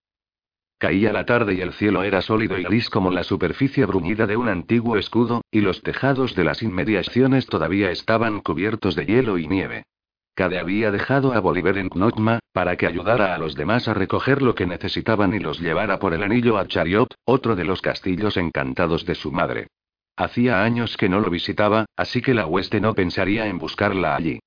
Caía la tarde y el cielo era sólido y gris como la superficie bruñida de un antiguo escudo, y los tejados de las inmediaciones todavía estaban cubiertos de hielo y nieve. Cade había dejado a Bolívar en Knotma, para que ayudara a los demás a recoger lo que necesitaban y los llevara por el anillo a Chariot, otro de los castillos encantados de su madre. Hacía años que no lo visitaba, así que la hueste no pensaría en buscarla allí.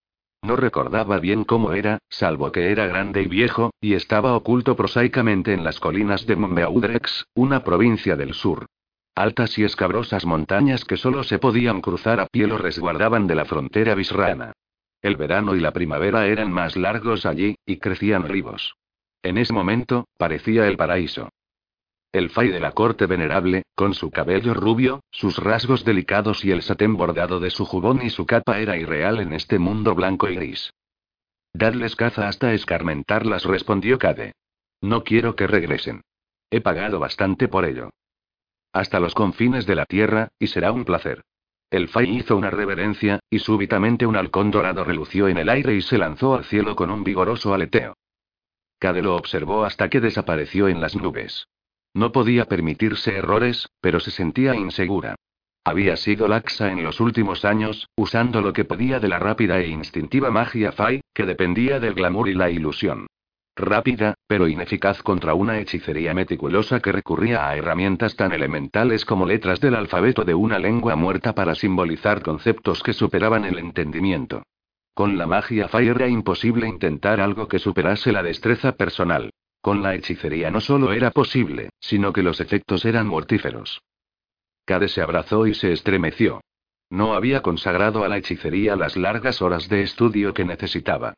No recordaba bien cómo era, salvo que era grande y viejo, y estaba oculto prosaicamente en las colinas de Montbeaudrex, una provincia del sur. Altas y escabrosas montañas que solo se podían cruzar a pie lo resguardaban de la frontera bisrana. El verano y la primavera eran más largos allí, y crecían olivos. En ese momento, parecía el paraíso. El fay de la corte venerable, con su cabello rubio, sus rasgos delicados y el satén bordado de su jubón y su capa era irreal en este mundo blanco y gris. Dadles caza hasta escarmentarlas, respondió Cade. No quiero que regresen. He pagado bastante por ello. Hasta los confines de la tierra, y será un placer. El Fay hizo una reverencia, y súbitamente un halcón dorado relució en el aire y se lanzó al cielo con un vigoroso aleteo. Cade lo observó hasta que desapareció en las nubes. No podía permitirse errores, pero se sentía insegura. Había sido laxa en los últimos años, usando lo que podía de la rápida e instintiva magia Fai, que dependía del glamour y la ilusión. Rápida, pero ineficaz contra una hechicería meticulosa que recurría a herramientas tan elementales como letras del alfabeto de una lengua muerta para simbolizar conceptos que superaban el entendimiento. Con la magia Fai era imposible intentar algo que superase la destreza personal. Con la hechicería no solo era posible, sino que los efectos eran mortíferos. Cade se abrazó y se estremeció. No había consagrado a la hechicería las largas horas de estudio que necesitaba.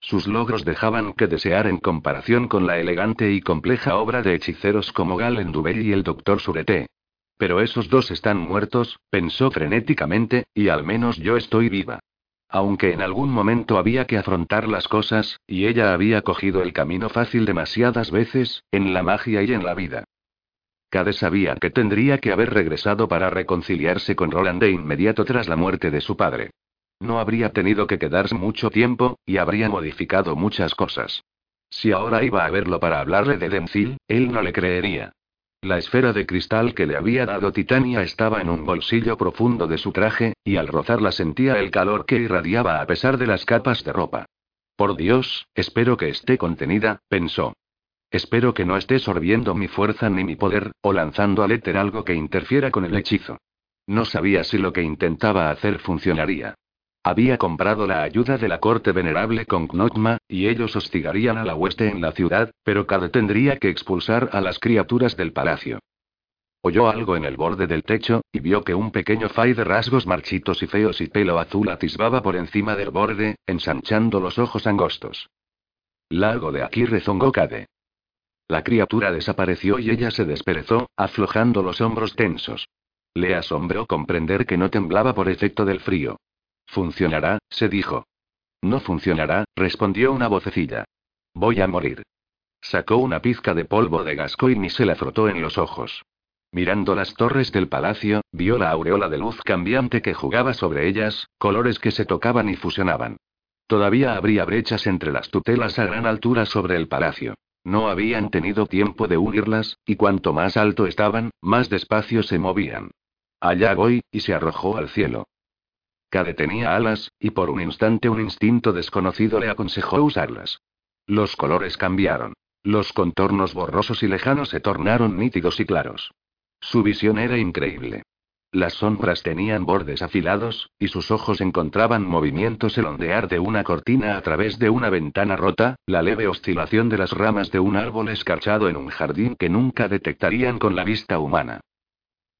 Sus logros dejaban que desear en comparación con la elegante y compleja obra de hechiceros como Galen Dubé y el Dr. Surete. Pero esos dos están muertos, pensó frenéticamente, y al menos yo estoy viva. Aunque en algún momento había que afrontar las cosas, y ella había cogido el camino fácil demasiadas veces, en la magia y en la vida. Cade sabía que tendría que haber regresado para reconciliarse con Roland de inmediato tras la muerte de su padre. No habría tenido que quedarse mucho tiempo, y habría modificado muchas cosas. Si ahora iba a verlo para hablarle de Denzil, él no le creería. La esfera de cristal que le había dado Titania estaba en un bolsillo profundo de su traje, y al rozarla sentía el calor que irradiaba a pesar de las capas de ropa. Por Dios, espero que esté contenida, pensó. Espero que no esté sorbiendo mi fuerza ni mi poder, o lanzando al éter algo que interfiera con el hechizo. No sabía si lo que intentaba hacer funcionaría. Había comprado la ayuda de la corte venerable con Knotma, y ellos hostigarían a la hueste en la ciudad, pero Cade tendría que expulsar a las criaturas del palacio. Oyó algo en el borde del techo, y vio que un pequeño fay de rasgos marchitos y feos y pelo azul atisbaba por encima del borde, ensanchando los ojos angostos. Largo de aquí rezongó Cade. La criatura desapareció y ella se desperezó, aflojando los hombros tensos. Le asombró comprender que no temblaba por efecto del frío. Funcionará, se dijo. No funcionará, respondió una vocecilla. Voy a morir. Sacó una pizca de polvo de Gascoigne y se la frotó en los ojos. Mirando las torres del palacio, vio la aureola de luz cambiante que jugaba sobre ellas, colores que se tocaban y fusionaban. Todavía habría brechas entre las tutelas a gran altura sobre el palacio. No habían tenido tiempo de unirlas, y cuanto más alto estaban, más despacio se movían. Allá voy, y se arrojó al cielo. Cade tenía alas, y por un instante un instinto desconocido le aconsejó usarlas. Los colores cambiaron. Los contornos borrosos y lejanos se tornaron nítidos y claros. Su visión era increíble. Las sombras tenían bordes afilados, y sus ojos encontraban movimientos el ondear de una cortina a través de una ventana rota, la leve oscilación de las ramas de un árbol escarchado en un jardín que nunca detectarían con la vista humana.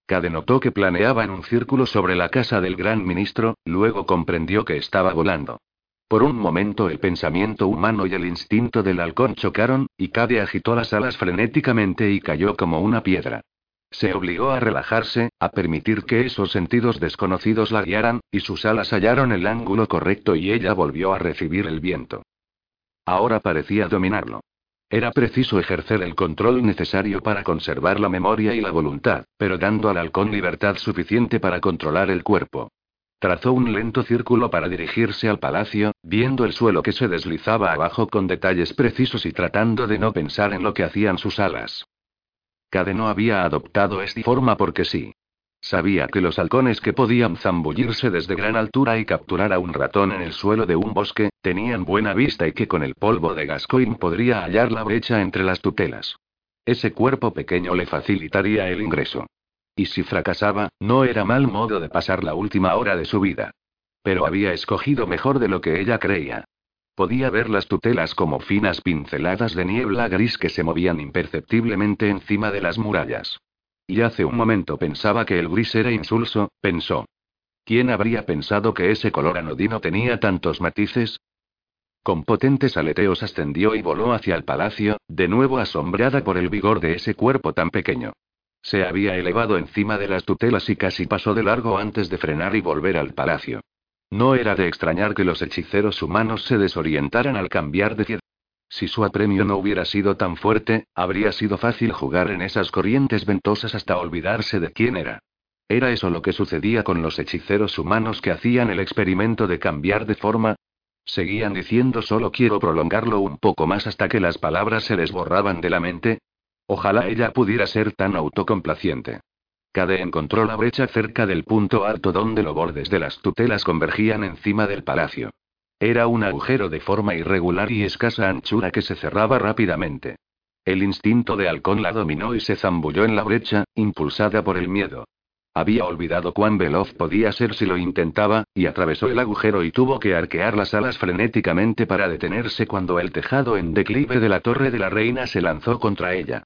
Cade notó que planeaba en un círculo sobre la casa del gran ministro, luego comprendió que estaba volando. Por un momento el pensamiento humano y el instinto del halcón chocaron, y Cade agitó las alas frenéticamente y cayó como una piedra. Se obligó a relajarse, a permitir que esos sentidos desconocidos la guiaran, y sus alas hallaron el ángulo correcto y ella volvió a recibir el viento. Ahora parecía dominarlo. Era preciso ejercer el control necesario para conservar la memoria y la voluntad, pero dando al halcón libertad suficiente para controlar el cuerpo. Trazó un lento círculo para dirigirse al palacio, viendo el suelo que se deslizaba abajo con detalles precisos y tratando de no pensar en lo que hacían sus alas. Cade no había adoptado esta forma porque sí. Sabía que los halcones que podían zambullirse desde gran altura y capturar a un ratón en el suelo de un bosque, tenían buena vista y que con el polvo de Gascoigne podría hallar la brecha entre las tutelas. Ese cuerpo pequeño le facilitaría el ingreso. Y si fracasaba, no era mal modo de pasar la última hora de su vida. Pero había escogido mejor de lo que ella creía. Podía ver las tutelas como finas pinceladas de niebla gris que se movían imperceptiblemente encima de las murallas. Y hace un momento pensaba que el gris era insulso, pensó. ¿Quién habría pensado que ese color anodino tenía tantos matices? Con potentes aleteos ascendió y voló hacia el palacio, de nuevo asombrada por el vigor de ese cuerpo tan pequeño. Se había elevado encima de las tutelas y casi pasó de largo antes de frenar y volver al palacio. No era de extrañar que los hechiceros humanos se desorientaran al cambiar de ciudad. Si su apremio no hubiera sido tan fuerte, habría sido fácil jugar en esas corrientes ventosas hasta olvidarse de quién era. ¿Era eso lo que sucedía con los hechiceros humanos que hacían el experimento de cambiar de forma? Seguían diciendo solo quiero prolongarlo un poco más hasta que las palabras se les borraban de la mente. Ojalá ella pudiera ser tan autocomplaciente. Cade encontró la brecha cerca del punto alto donde los bordes de las tutelas convergían encima del palacio. Era un agujero de forma irregular y escasa anchura que se cerraba rápidamente. El instinto de halcón la dominó y se zambulló en la brecha, impulsada por el miedo. Había olvidado cuán veloz podía ser si lo intentaba, y atravesó el agujero y tuvo que arquear las alas frenéticamente para detenerse cuando el tejado en declive de la torre de la reina se lanzó contra ella.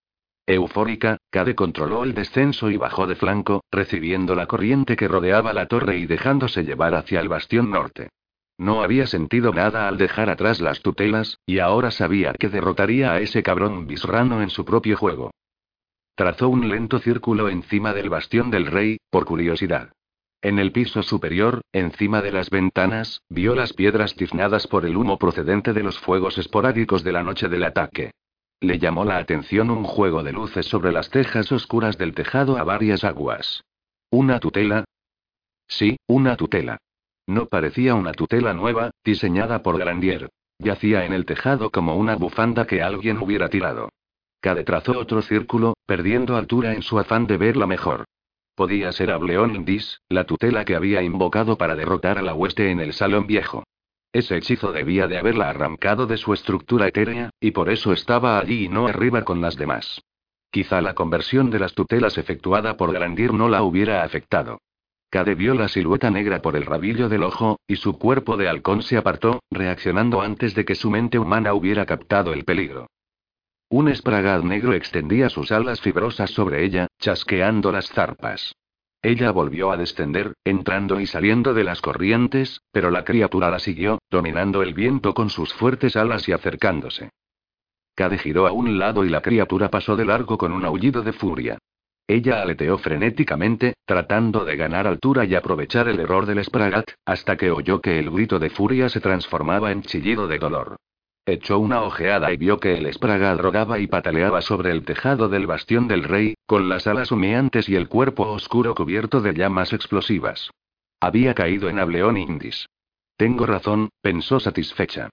Eufórica, Cade controló el descenso y bajó de flanco, recibiendo la corriente que rodeaba la torre y dejándose llevar hacia el bastión norte. No había sentido nada al dejar atrás las tutelas, y ahora sabía que derrotaría a ese cabrón bisrano en su propio juego. Trazó un lento círculo encima del bastión del rey, por curiosidad. En el piso superior, encima de las ventanas, vio las piedras tiznadas por el humo procedente de los fuegos esporádicos de la noche del ataque. Le llamó la atención un juego de luces sobre las tejas oscuras del tejado a varias aguas. ¿Una tutela? Sí, una tutela. No parecía una tutela nueva, diseñada por Grandier. Yacía en el tejado como una bufanda que alguien hubiera tirado. Cade trazó otro círculo, perdiendo altura en su afán de verla mejor. Podía ser Ableón Indis, la tutela que había invocado para derrotar a la hueste en el salón viejo. Ese hechizo debía de haberla arrancado de su estructura etérea, y por eso estaba allí y no arriba con las demás. Quizá la conversión de las tutelas efectuada por Grandir no la hubiera afectado. Cade vio la silueta negra por el rabillo del ojo, y su cuerpo de halcón se apartó, reaccionando antes de que su mente humana hubiera captado el peligro. Un espragad negro extendía sus alas fibrosas sobre ella, chasqueando las zarpas. Ella volvió a descender, entrando y saliendo de las corrientes, pero la criatura la siguió, dominando el viento con sus fuertes alas y acercándose. Cade giró a un lado y la criatura pasó de largo con un aullido de furia. Ella aleteó frenéticamente, tratando de ganar altura y aprovechar el error del Spragat, hasta que oyó que el grito de furia se transformaba en chillido de dolor. Echó una ojeada y vio que el Spragat rodaba y pataleaba sobre el tejado del bastión del rey, con las alas humeantes y el cuerpo oscuro cubierto de llamas explosivas. Había caído en Ableón Indis. Tengo razón, pensó satisfecha.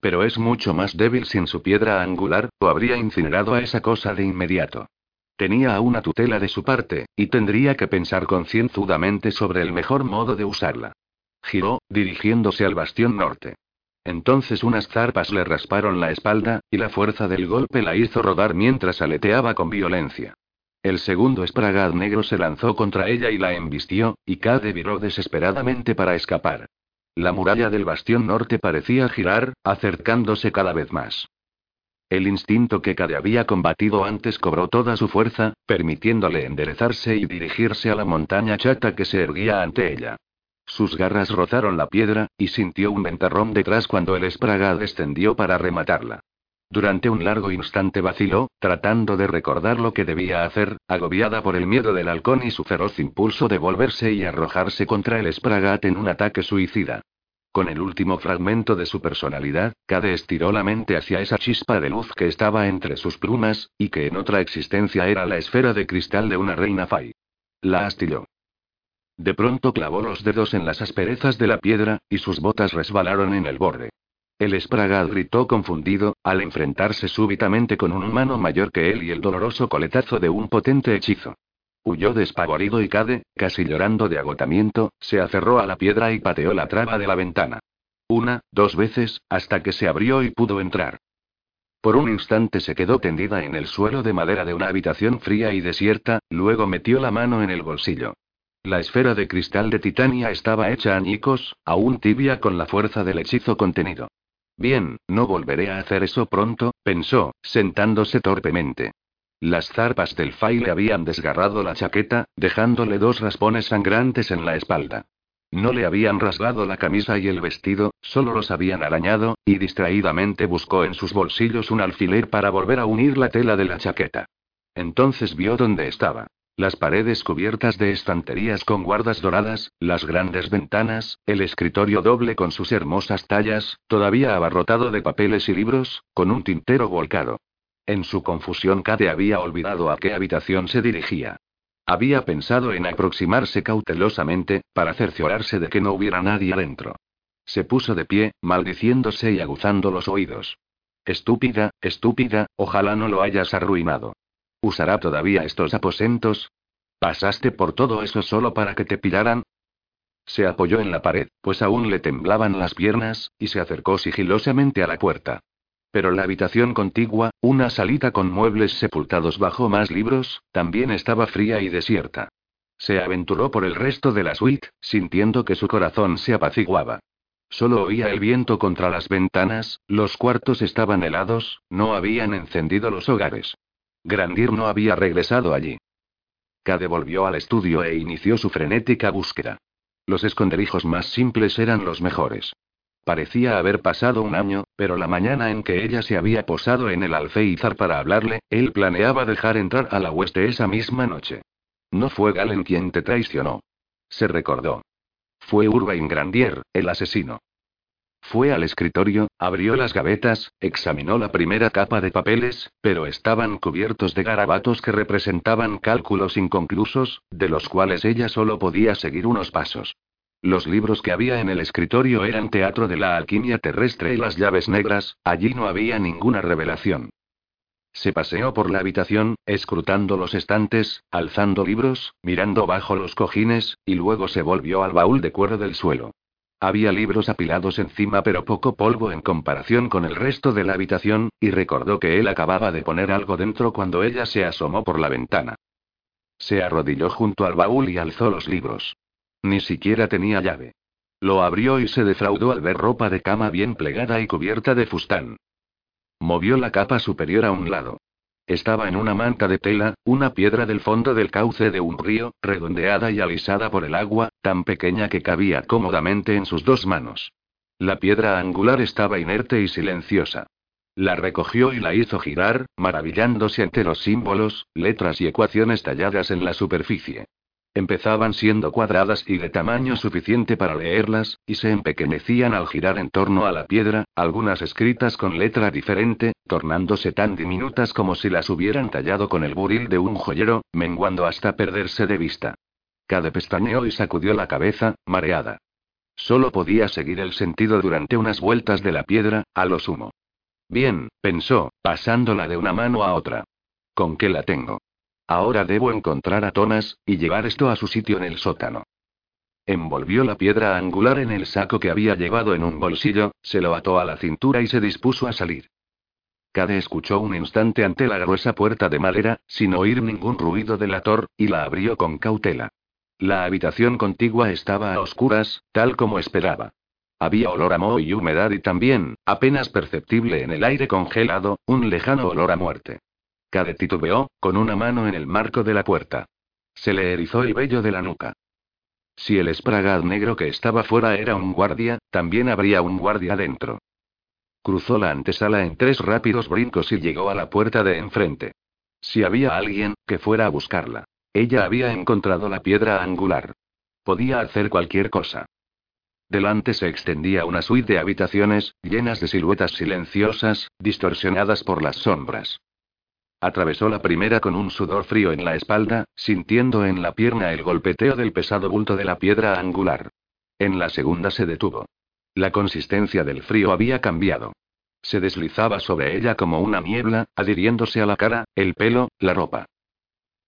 Pero es mucho más débil sin su piedra angular, o habría incinerado a esa cosa de inmediato. Tenía a una tutela de su parte, y tendría que pensar concienzudamente sobre el mejor modo de usarla. Giró, dirigiéndose al bastión norte. Entonces unas zarpas le rasparon la espalda, y la fuerza del golpe la hizo rodar mientras aleteaba con violencia. El segundo espragad negro se lanzó contra ella y la embistió, y Cade viró desesperadamente para escapar. La muralla del bastión norte parecía girar, acercándose cada vez más. El instinto que Cade había combatido antes cobró toda su fuerza, permitiéndole enderezarse y dirigirse a la montaña chata que se erguía ante ella. Sus garras rozaron la piedra, y sintió un ventarrón detrás cuando el espraga descendió para rematarla. Durante un largo instante vaciló, tratando de recordar lo que debía hacer, agobiada por el miedo del halcón y su feroz impulso de volverse y arrojarse contra el Spragat en un ataque suicida. Con el último fragmento de su personalidad, Cade estiró la mente hacia esa chispa de luz que estaba entre sus plumas, y que en otra existencia era la esfera de cristal de una reina Fai. La astilló. De pronto clavó los dedos en las asperezas de la piedra, y sus botas resbalaron en el borde. El Spraga gritó confundido, al enfrentarse súbitamente con un humano mayor que él y el doloroso coletazo de un potente hechizo. Huyó despavorido y Cade, casi llorando de agotamiento, se aferró a la piedra y pateó la traba de la ventana. Una, dos veces, hasta que se abrió y pudo entrar. Por un instante se quedó tendida en el suelo de madera de una habitación fría y desierta, luego metió la mano en el bolsillo. La esfera de cristal de Titania estaba hecha añicos, aún tibia con la fuerza del hechizo contenido. Bien, no volveré a hacer eso pronto, pensó, sentándose torpemente. Las zarpas del Fai le habían desgarrado la chaqueta, dejándole dos raspones sangrantes en la espalda. No le habían rasgado la camisa y el vestido, solo los habían arañado, y distraídamente buscó en sus bolsillos un alfiler para volver a unir la tela de la chaqueta. Entonces vio dónde estaba. Las paredes cubiertas de estanterías con guardas doradas, las grandes ventanas, el escritorio doble con sus hermosas tallas, todavía abarrotado de papeles y libros, con un tintero volcado. En su confusión Cade había olvidado a qué habitación se dirigía. Había pensado en aproximarse cautelosamente, para cerciorarse de que no hubiera nadie adentro. Se puso de pie, maldiciéndose y aguzando los oídos. Estúpida, estúpida, ojalá no lo hayas arruinado. ¿Usará todavía estos aposentos? ¿Pasaste por todo eso solo para que te pillaran? Se apoyó en la pared, pues aún le temblaban las piernas, y se acercó sigilosamente a la puerta. Pero la habitación contigua, una salita con muebles sepultados bajo más libros, también estaba fría y desierta. Se aventuró por el resto de la suite, sintiendo que su corazón se apaciguaba. Solo oía el viento contra las ventanas, los cuartos estaban helados, no habían encendido los hogares. Grandir no había regresado allí. Cade volvió al estudio e inició su frenética búsqueda. Los esconderijos más simples eran los mejores. Parecía haber pasado un año, pero la mañana en que ella se había posado en el alféizar para hablarle, él planeaba dejar entrar a la hueste esa misma noche. No fue Galen quien te traicionó. Se recordó. Fue Urbain Grandier, el asesino. Fue al escritorio, abrió las gavetas, examinó la primera capa de papeles, pero estaban cubiertos de garabatos que representaban cálculos inconclusos, de los cuales ella solo podía seguir unos pasos. Los libros que había en el escritorio eran Teatro de la Alquimia Terrestre y las llaves negras, allí no había ninguna revelación. Se paseó por la habitación, escrutando los estantes, alzando libros, mirando bajo los cojines, y luego se volvió al baúl de cuero del suelo. Había libros apilados encima pero poco polvo en comparación con el resto de la habitación, y recordó que él acababa de poner algo dentro cuando ella se asomó por la ventana. Se arrodilló junto al baúl y alzó los libros. Ni siquiera tenía llave. Lo abrió y se defraudó al ver ropa de cama bien plegada y cubierta de fustán. Movió la capa superior a un lado. Estaba en una manta de tela, una piedra del fondo del cauce de un río, redondeada y alisada por el agua, tan pequeña que cabía cómodamente en sus dos manos. La piedra angular estaba inerte y silenciosa. La recogió y la hizo girar, maravillándose ante los símbolos, letras y ecuaciones talladas en la superficie. Empezaban siendo cuadradas y de tamaño suficiente para leerlas, y se empequeñecían al girar en torno a la piedra, algunas escritas con letra diferente, tornándose tan diminutas como si las hubieran tallado con el buril de un joyero, menguando hasta perderse de vista. Cade pestañeó y sacudió la cabeza, mareada. Solo podía seguir el sentido durante unas vueltas de la piedra, a lo sumo. Bien, pensó, pasándola de una mano a otra. ¿Con qué la tengo? Ahora debo encontrar a Thomas, y llevar esto a su sitio en el sótano. Envolvió la piedra angular en el saco que había llevado en un bolsillo, se lo ató a la cintura y se dispuso a salir. Cade escuchó un instante ante la gruesa puerta de madera, sin oír ningún ruido delator, y la abrió con cautela. La habitación contigua estaba a oscuras, tal como esperaba. Había olor a moho y humedad y también, apenas perceptible en el aire congelado, un lejano olor a muerte. Cade titubeó, con una mano en el marco de la puerta. Se le erizó el vello de la nuca. Si el espragad negro que estaba fuera era un guardia, también habría un guardia dentro. Cruzó la antesala en tres rápidos brincos y llegó a la puerta de enfrente. Si había alguien, que fuera a buscarla. Ella había encontrado la piedra angular. Podía hacer cualquier cosa. Delante se extendía una suite de habitaciones, llenas de siluetas silenciosas, distorsionadas por las sombras. Atravesó la primera con un sudor frío en la espalda, sintiendo en la pierna el golpeteo del pesado bulto de la piedra angular. En la segunda se detuvo. La consistencia del frío había cambiado. Se deslizaba sobre ella como una niebla, adhiriéndose a la cara, el pelo, la ropa.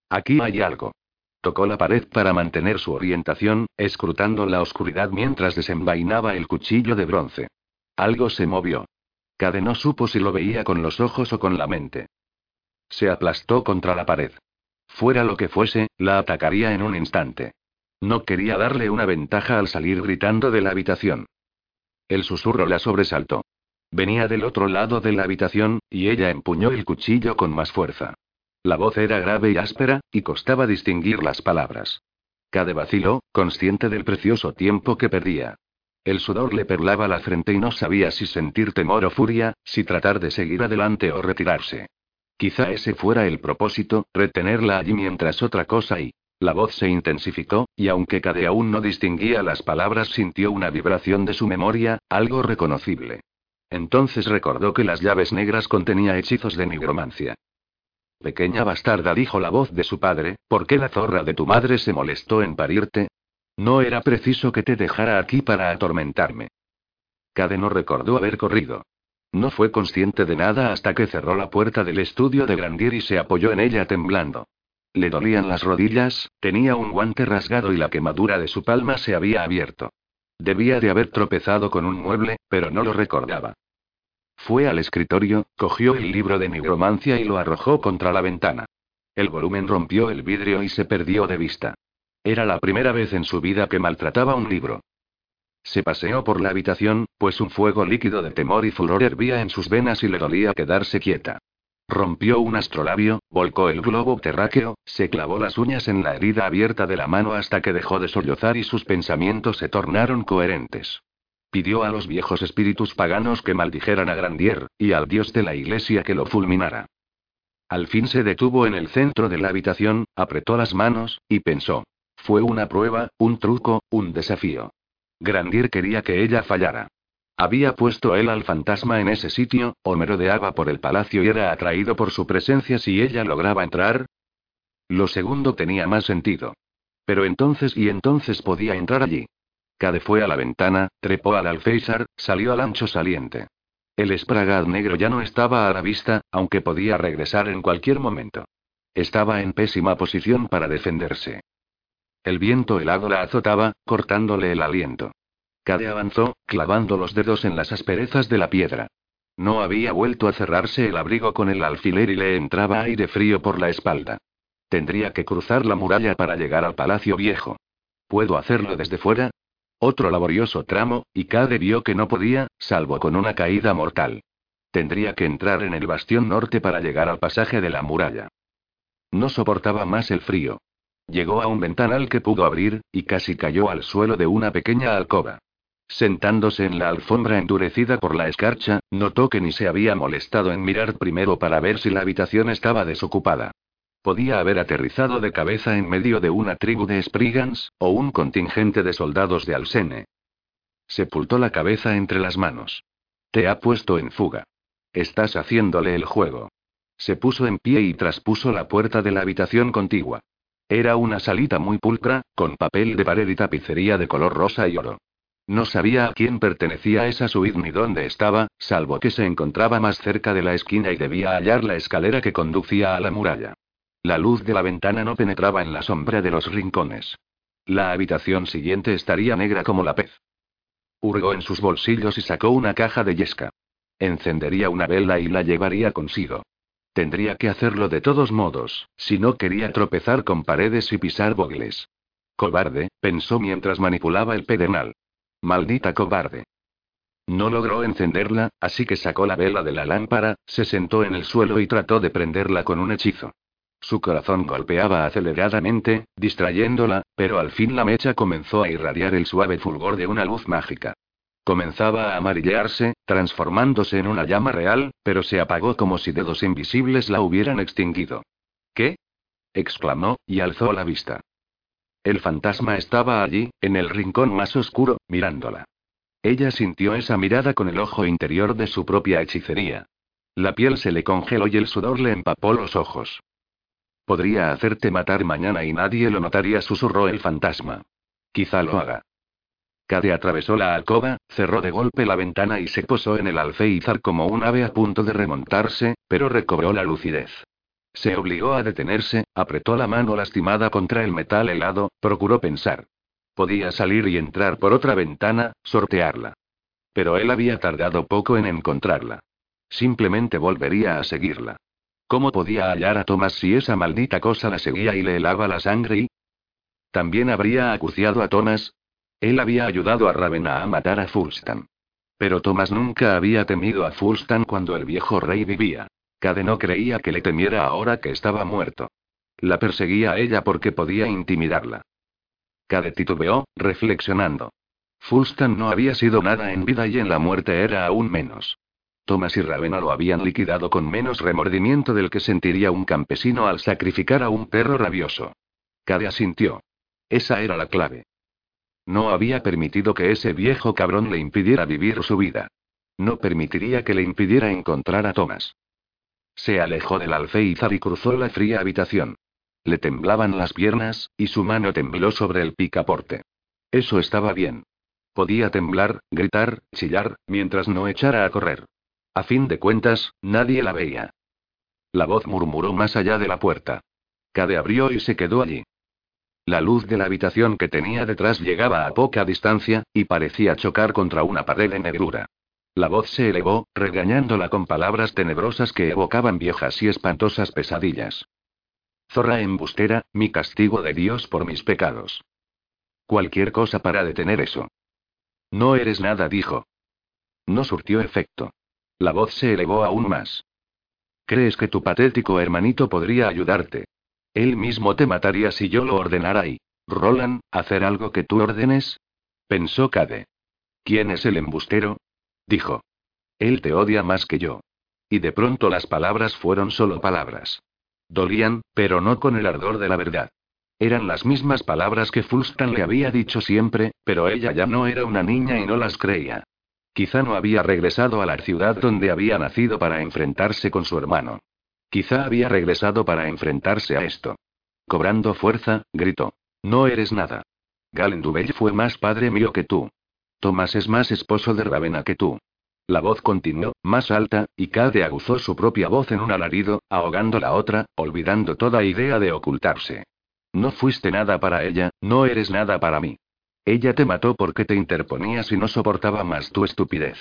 Aquí hay algo. Tocó la pared para mantener su orientación, escrutando la oscuridad mientras desenvainaba el cuchillo de bronce. Algo se movió. Cade no supo si lo veía con los ojos o con la mente. Se aplastó contra la pared. Fuera lo que fuese, la atacaría en un instante. No quería darle una ventaja al salir gritando de la habitación. El susurro la sobresaltó. Venía del otro lado de la habitación, y ella empuñó el cuchillo con más fuerza. La voz era grave y áspera, y costaba distinguir las palabras. Cade vaciló, consciente del precioso tiempo que perdía. El sudor le perlaba la frente y no sabía si sentir temor o furia, si tratar de seguir adelante o retirarse. Quizá ese fuera el propósito, retenerla allí mientras otra cosa y... La voz se intensificó, y aunque Cade aún no distinguía las palabras, sintió una vibración de su memoria, algo reconocible. Entonces recordó que las llaves negras contenía hechizos de nigromancia. Pequeña bastarda, dijo la voz de su padre, ¿por qué la zorra de tu madre se molestó en parirte? No era preciso que te dejara aquí para atormentarme. Cade no recordó haber corrido. No fue consciente de nada hasta que cerró la puerta del estudio de Grandier y se apoyó en ella temblando. Le dolían las rodillas, tenía un guante rasgado y la quemadura de su palma se había abierto. Debía de haber tropezado con un mueble, pero no lo recordaba. Fue al escritorio, cogió el libro de nigromancia y lo arrojó contra la ventana. El volumen rompió el vidrio y se perdió de vista. Era la primera vez en su vida que maltrataba un libro. Se paseó por la habitación, pues un fuego líquido de temor y furor hervía en sus venas y le dolía quedarse quieta. Rompió un astrolabio, volcó el globo terráqueo, se clavó las uñas en la herida abierta de la mano hasta que dejó de sollozar y sus pensamientos se tornaron coherentes. Pidió a los viejos espíritus paganos que maldijeran a Grandier, y al dios de la iglesia que lo fulminara. Al fin se detuvo en el centro de la habitación, apretó las manos, y pensó. Fue una prueba, un truco, un desafío. Grandier quería que ella fallara. Había puesto él al fantasma en ese sitio, o merodeaba por el palacio y era atraído por su presencia si ella lograba entrar. Lo segundo tenía más sentido. Pero entonces y entonces podía entrar allí. Cade fue a la ventana, trepó al alféizar, salió al ancho saliente. El espragad negro ya no estaba a la vista, aunque podía regresar en cualquier momento. Estaba en pésima posición para defenderse. El viento helado la azotaba, cortándole el aliento. Cade avanzó, clavando los dedos en las asperezas de la piedra. No había vuelto a cerrarse el abrigo con el alfiler y le entraba aire frío por la espalda. Tendría que cruzar la muralla para llegar al palacio viejo. ¿Puedo hacerlo desde fuera? Otro laborioso tramo, y Cade vio que no podía, salvo con una caída mortal. Tendría que entrar en el bastión norte para llegar al pasaje de la muralla. No soportaba más el frío. Llegó a un ventanal que pudo abrir, y casi cayó al suelo de una pequeña alcoba. Sentándose en la alfombra endurecida por la escarcha, notó que ni se había molestado en mirar primero para ver si la habitación estaba desocupada. Podía haber aterrizado de cabeza en medio de una tribu de Sprigans, o un contingente de soldados de Alsene. Sepultó la cabeza entre las manos. Te ha puesto en fuga. Estás haciéndole el juego. Se puso en pie y traspuso la puerta de la habitación contigua. Era una salita muy pulcra, con papel de pared y tapicería de color rosa y oro. No sabía a quién pertenecía esa suite ni dónde estaba, salvo que se encontraba más cerca de la esquina y debía hallar la escalera que conducía a la muralla. La luz de la ventana no penetraba en la sombra de los rincones. La habitación siguiente estaría negra como la pez. Hurgó en sus bolsillos y sacó una caja de yesca. Encendería una vela y la llevaría consigo. Tendría que hacerlo de todos modos, si no quería tropezar con paredes y pisar bogles. Cobarde, pensó mientras manipulaba el pedernal. Maldita cobarde. No logró encenderla, así que sacó la vela de la lámpara, se sentó en el suelo y trató de prenderla con un hechizo. Su corazón golpeaba aceleradamente, distrayéndola, pero al fin la mecha comenzó a irradiar el suave fulgor de una luz mágica. Comenzaba a amarillarse, transformándose en una llama real, pero se apagó como si dedos invisibles la hubieran extinguido. ¿Qué? exclamó, y alzó la vista. El fantasma estaba allí, en el rincón más oscuro, mirándola. Ella sintió esa mirada con el ojo interior de su propia hechicería. La piel se le congeló y el sudor le empapó los ojos. Podría hacerte matar mañana y nadie lo notaría, susurró el fantasma. Quizá lo haga. Cade atravesó la alcoba, cerró de golpe la ventana y se posó en el alféizar como un ave a punto de remontarse, pero recobró la lucidez. Se obligó a detenerse, apretó la mano lastimada contra el metal helado, procuró pensar. Podía salir y entrar por otra ventana, sortearla. Pero él había tardado poco en encontrarla. Simplemente volvería a seguirla. ¿Cómo podía hallar a Thomas si esa maldita cosa la seguía y le helaba la sangre y... También habría acuciado a Thomas. Él había ayudado a Ravenna a matar a Fulstan. Pero Thomas nunca había temido a Fulstan cuando el viejo rey vivía. Cade no creía que le temiera ahora que estaba muerto. La perseguía a ella porque podía intimidarla. Cade titubeó, reflexionando. Fulstan no había sido nada en vida y en la muerte era aún menos. Thomas y Ravenna lo habían liquidado con menos remordimiento del que sentiría un campesino al sacrificar a un perro rabioso. Cade asintió. Esa era la clave. No había permitido que ese viejo cabrón le impidiera vivir su vida. No permitiría que le impidiera encontrar a Thomas. Se alejó del alféizar y cruzó la fría habitación. Le temblaban las piernas, y su mano tembló sobre el picaporte. Eso estaba bien. Podía temblar, gritar, chillar, mientras no echara a correr. A fin de cuentas, nadie la veía. La voz murmuró más allá de la puerta. Cade abrió y se quedó allí. La luz de la habitación que tenía detrás llegaba a poca distancia, y parecía chocar contra una pared de negrura. La voz se elevó, regañándola con palabras tenebrosas que evocaban viejas y espantosas pesadillas. Zorra embustera, mi castigo de Dios por mis pecados. Cualquier cosa para detener eso. No eres nada, dijo. No surtió efecto. La voz se elevó aún más. ¿Crees que tu patético hermanito podría ayudarte? Él mismo te mataría si yo lo ordenara y... Roland, ¿hacer algo que tú ordenes? Pensó Cade. ¿Quién es el embustero? Dijo. Él te odia más que yo. Y de pronto las palabras fueron solo palabras. Dolían, pero no con el ardor de la verdad. Eran las mismas palabras que Fulstan le había dicho siempre, pero ella ya no era una niña y no las creía. Quizá no había regresado a la ciudad donde había nacido para enfrentarse con su hermano. Quizá había regresado para enfrentarse a esto. Cobrando fuerza, gritó. No eres nada. Galen fue más padre mío que tú. Tomás es más esposo de Ravenna que tú. La voz continuó, más alta, y Cade aguzó su propia voz en un alarido, ahogando la otra, olvidando toda idea de ocultarse. No fuiste nada para ella, no eres nada para mí. Ella te mató porque te interponías y no soportaba más tu estupidez.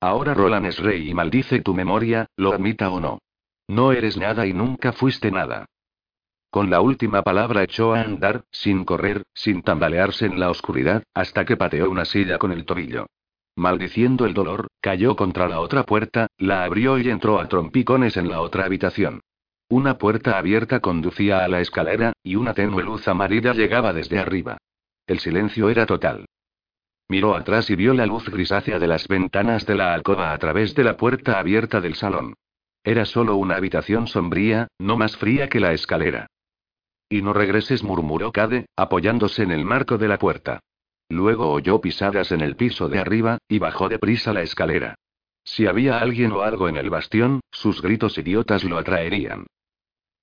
Ahora Roland es rey y maldice tu memoria, lo admita o no. No eres nada y nunca fuiste nada. Con la última palabra echó a andar, sin correr, sin tambalearse en la oscuridad, hasta que pateó una silla con el tobillo. Maldiciendo el dolor, cayó contra la otra puerta, la abrió y entró a trompicones en la otra habitación. Una puerta abierta conducía a la escalera, y una tenue luz amarilla llegaba desde arriba. El silencio era total. Miró atrás y vio la luz grisácea de las ventanas de la alcoba a través de la puerta abierta del salón. Era solo una habitación sombría, no más fría que la escalera. Y no regreses, murmuró Cade, apoyándose en el marco de la puerta. Luego oyó pisadas en el piso de arriba, y bajó deprisa la escalera. Si había alguien o algo en el bastión, sus gritos idiotas lo atraerían.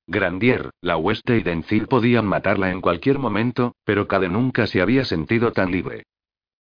Grandier, la hueste y Dencil podían matarla en cualquier momento, pero Cade nunca se había sentido tan libre.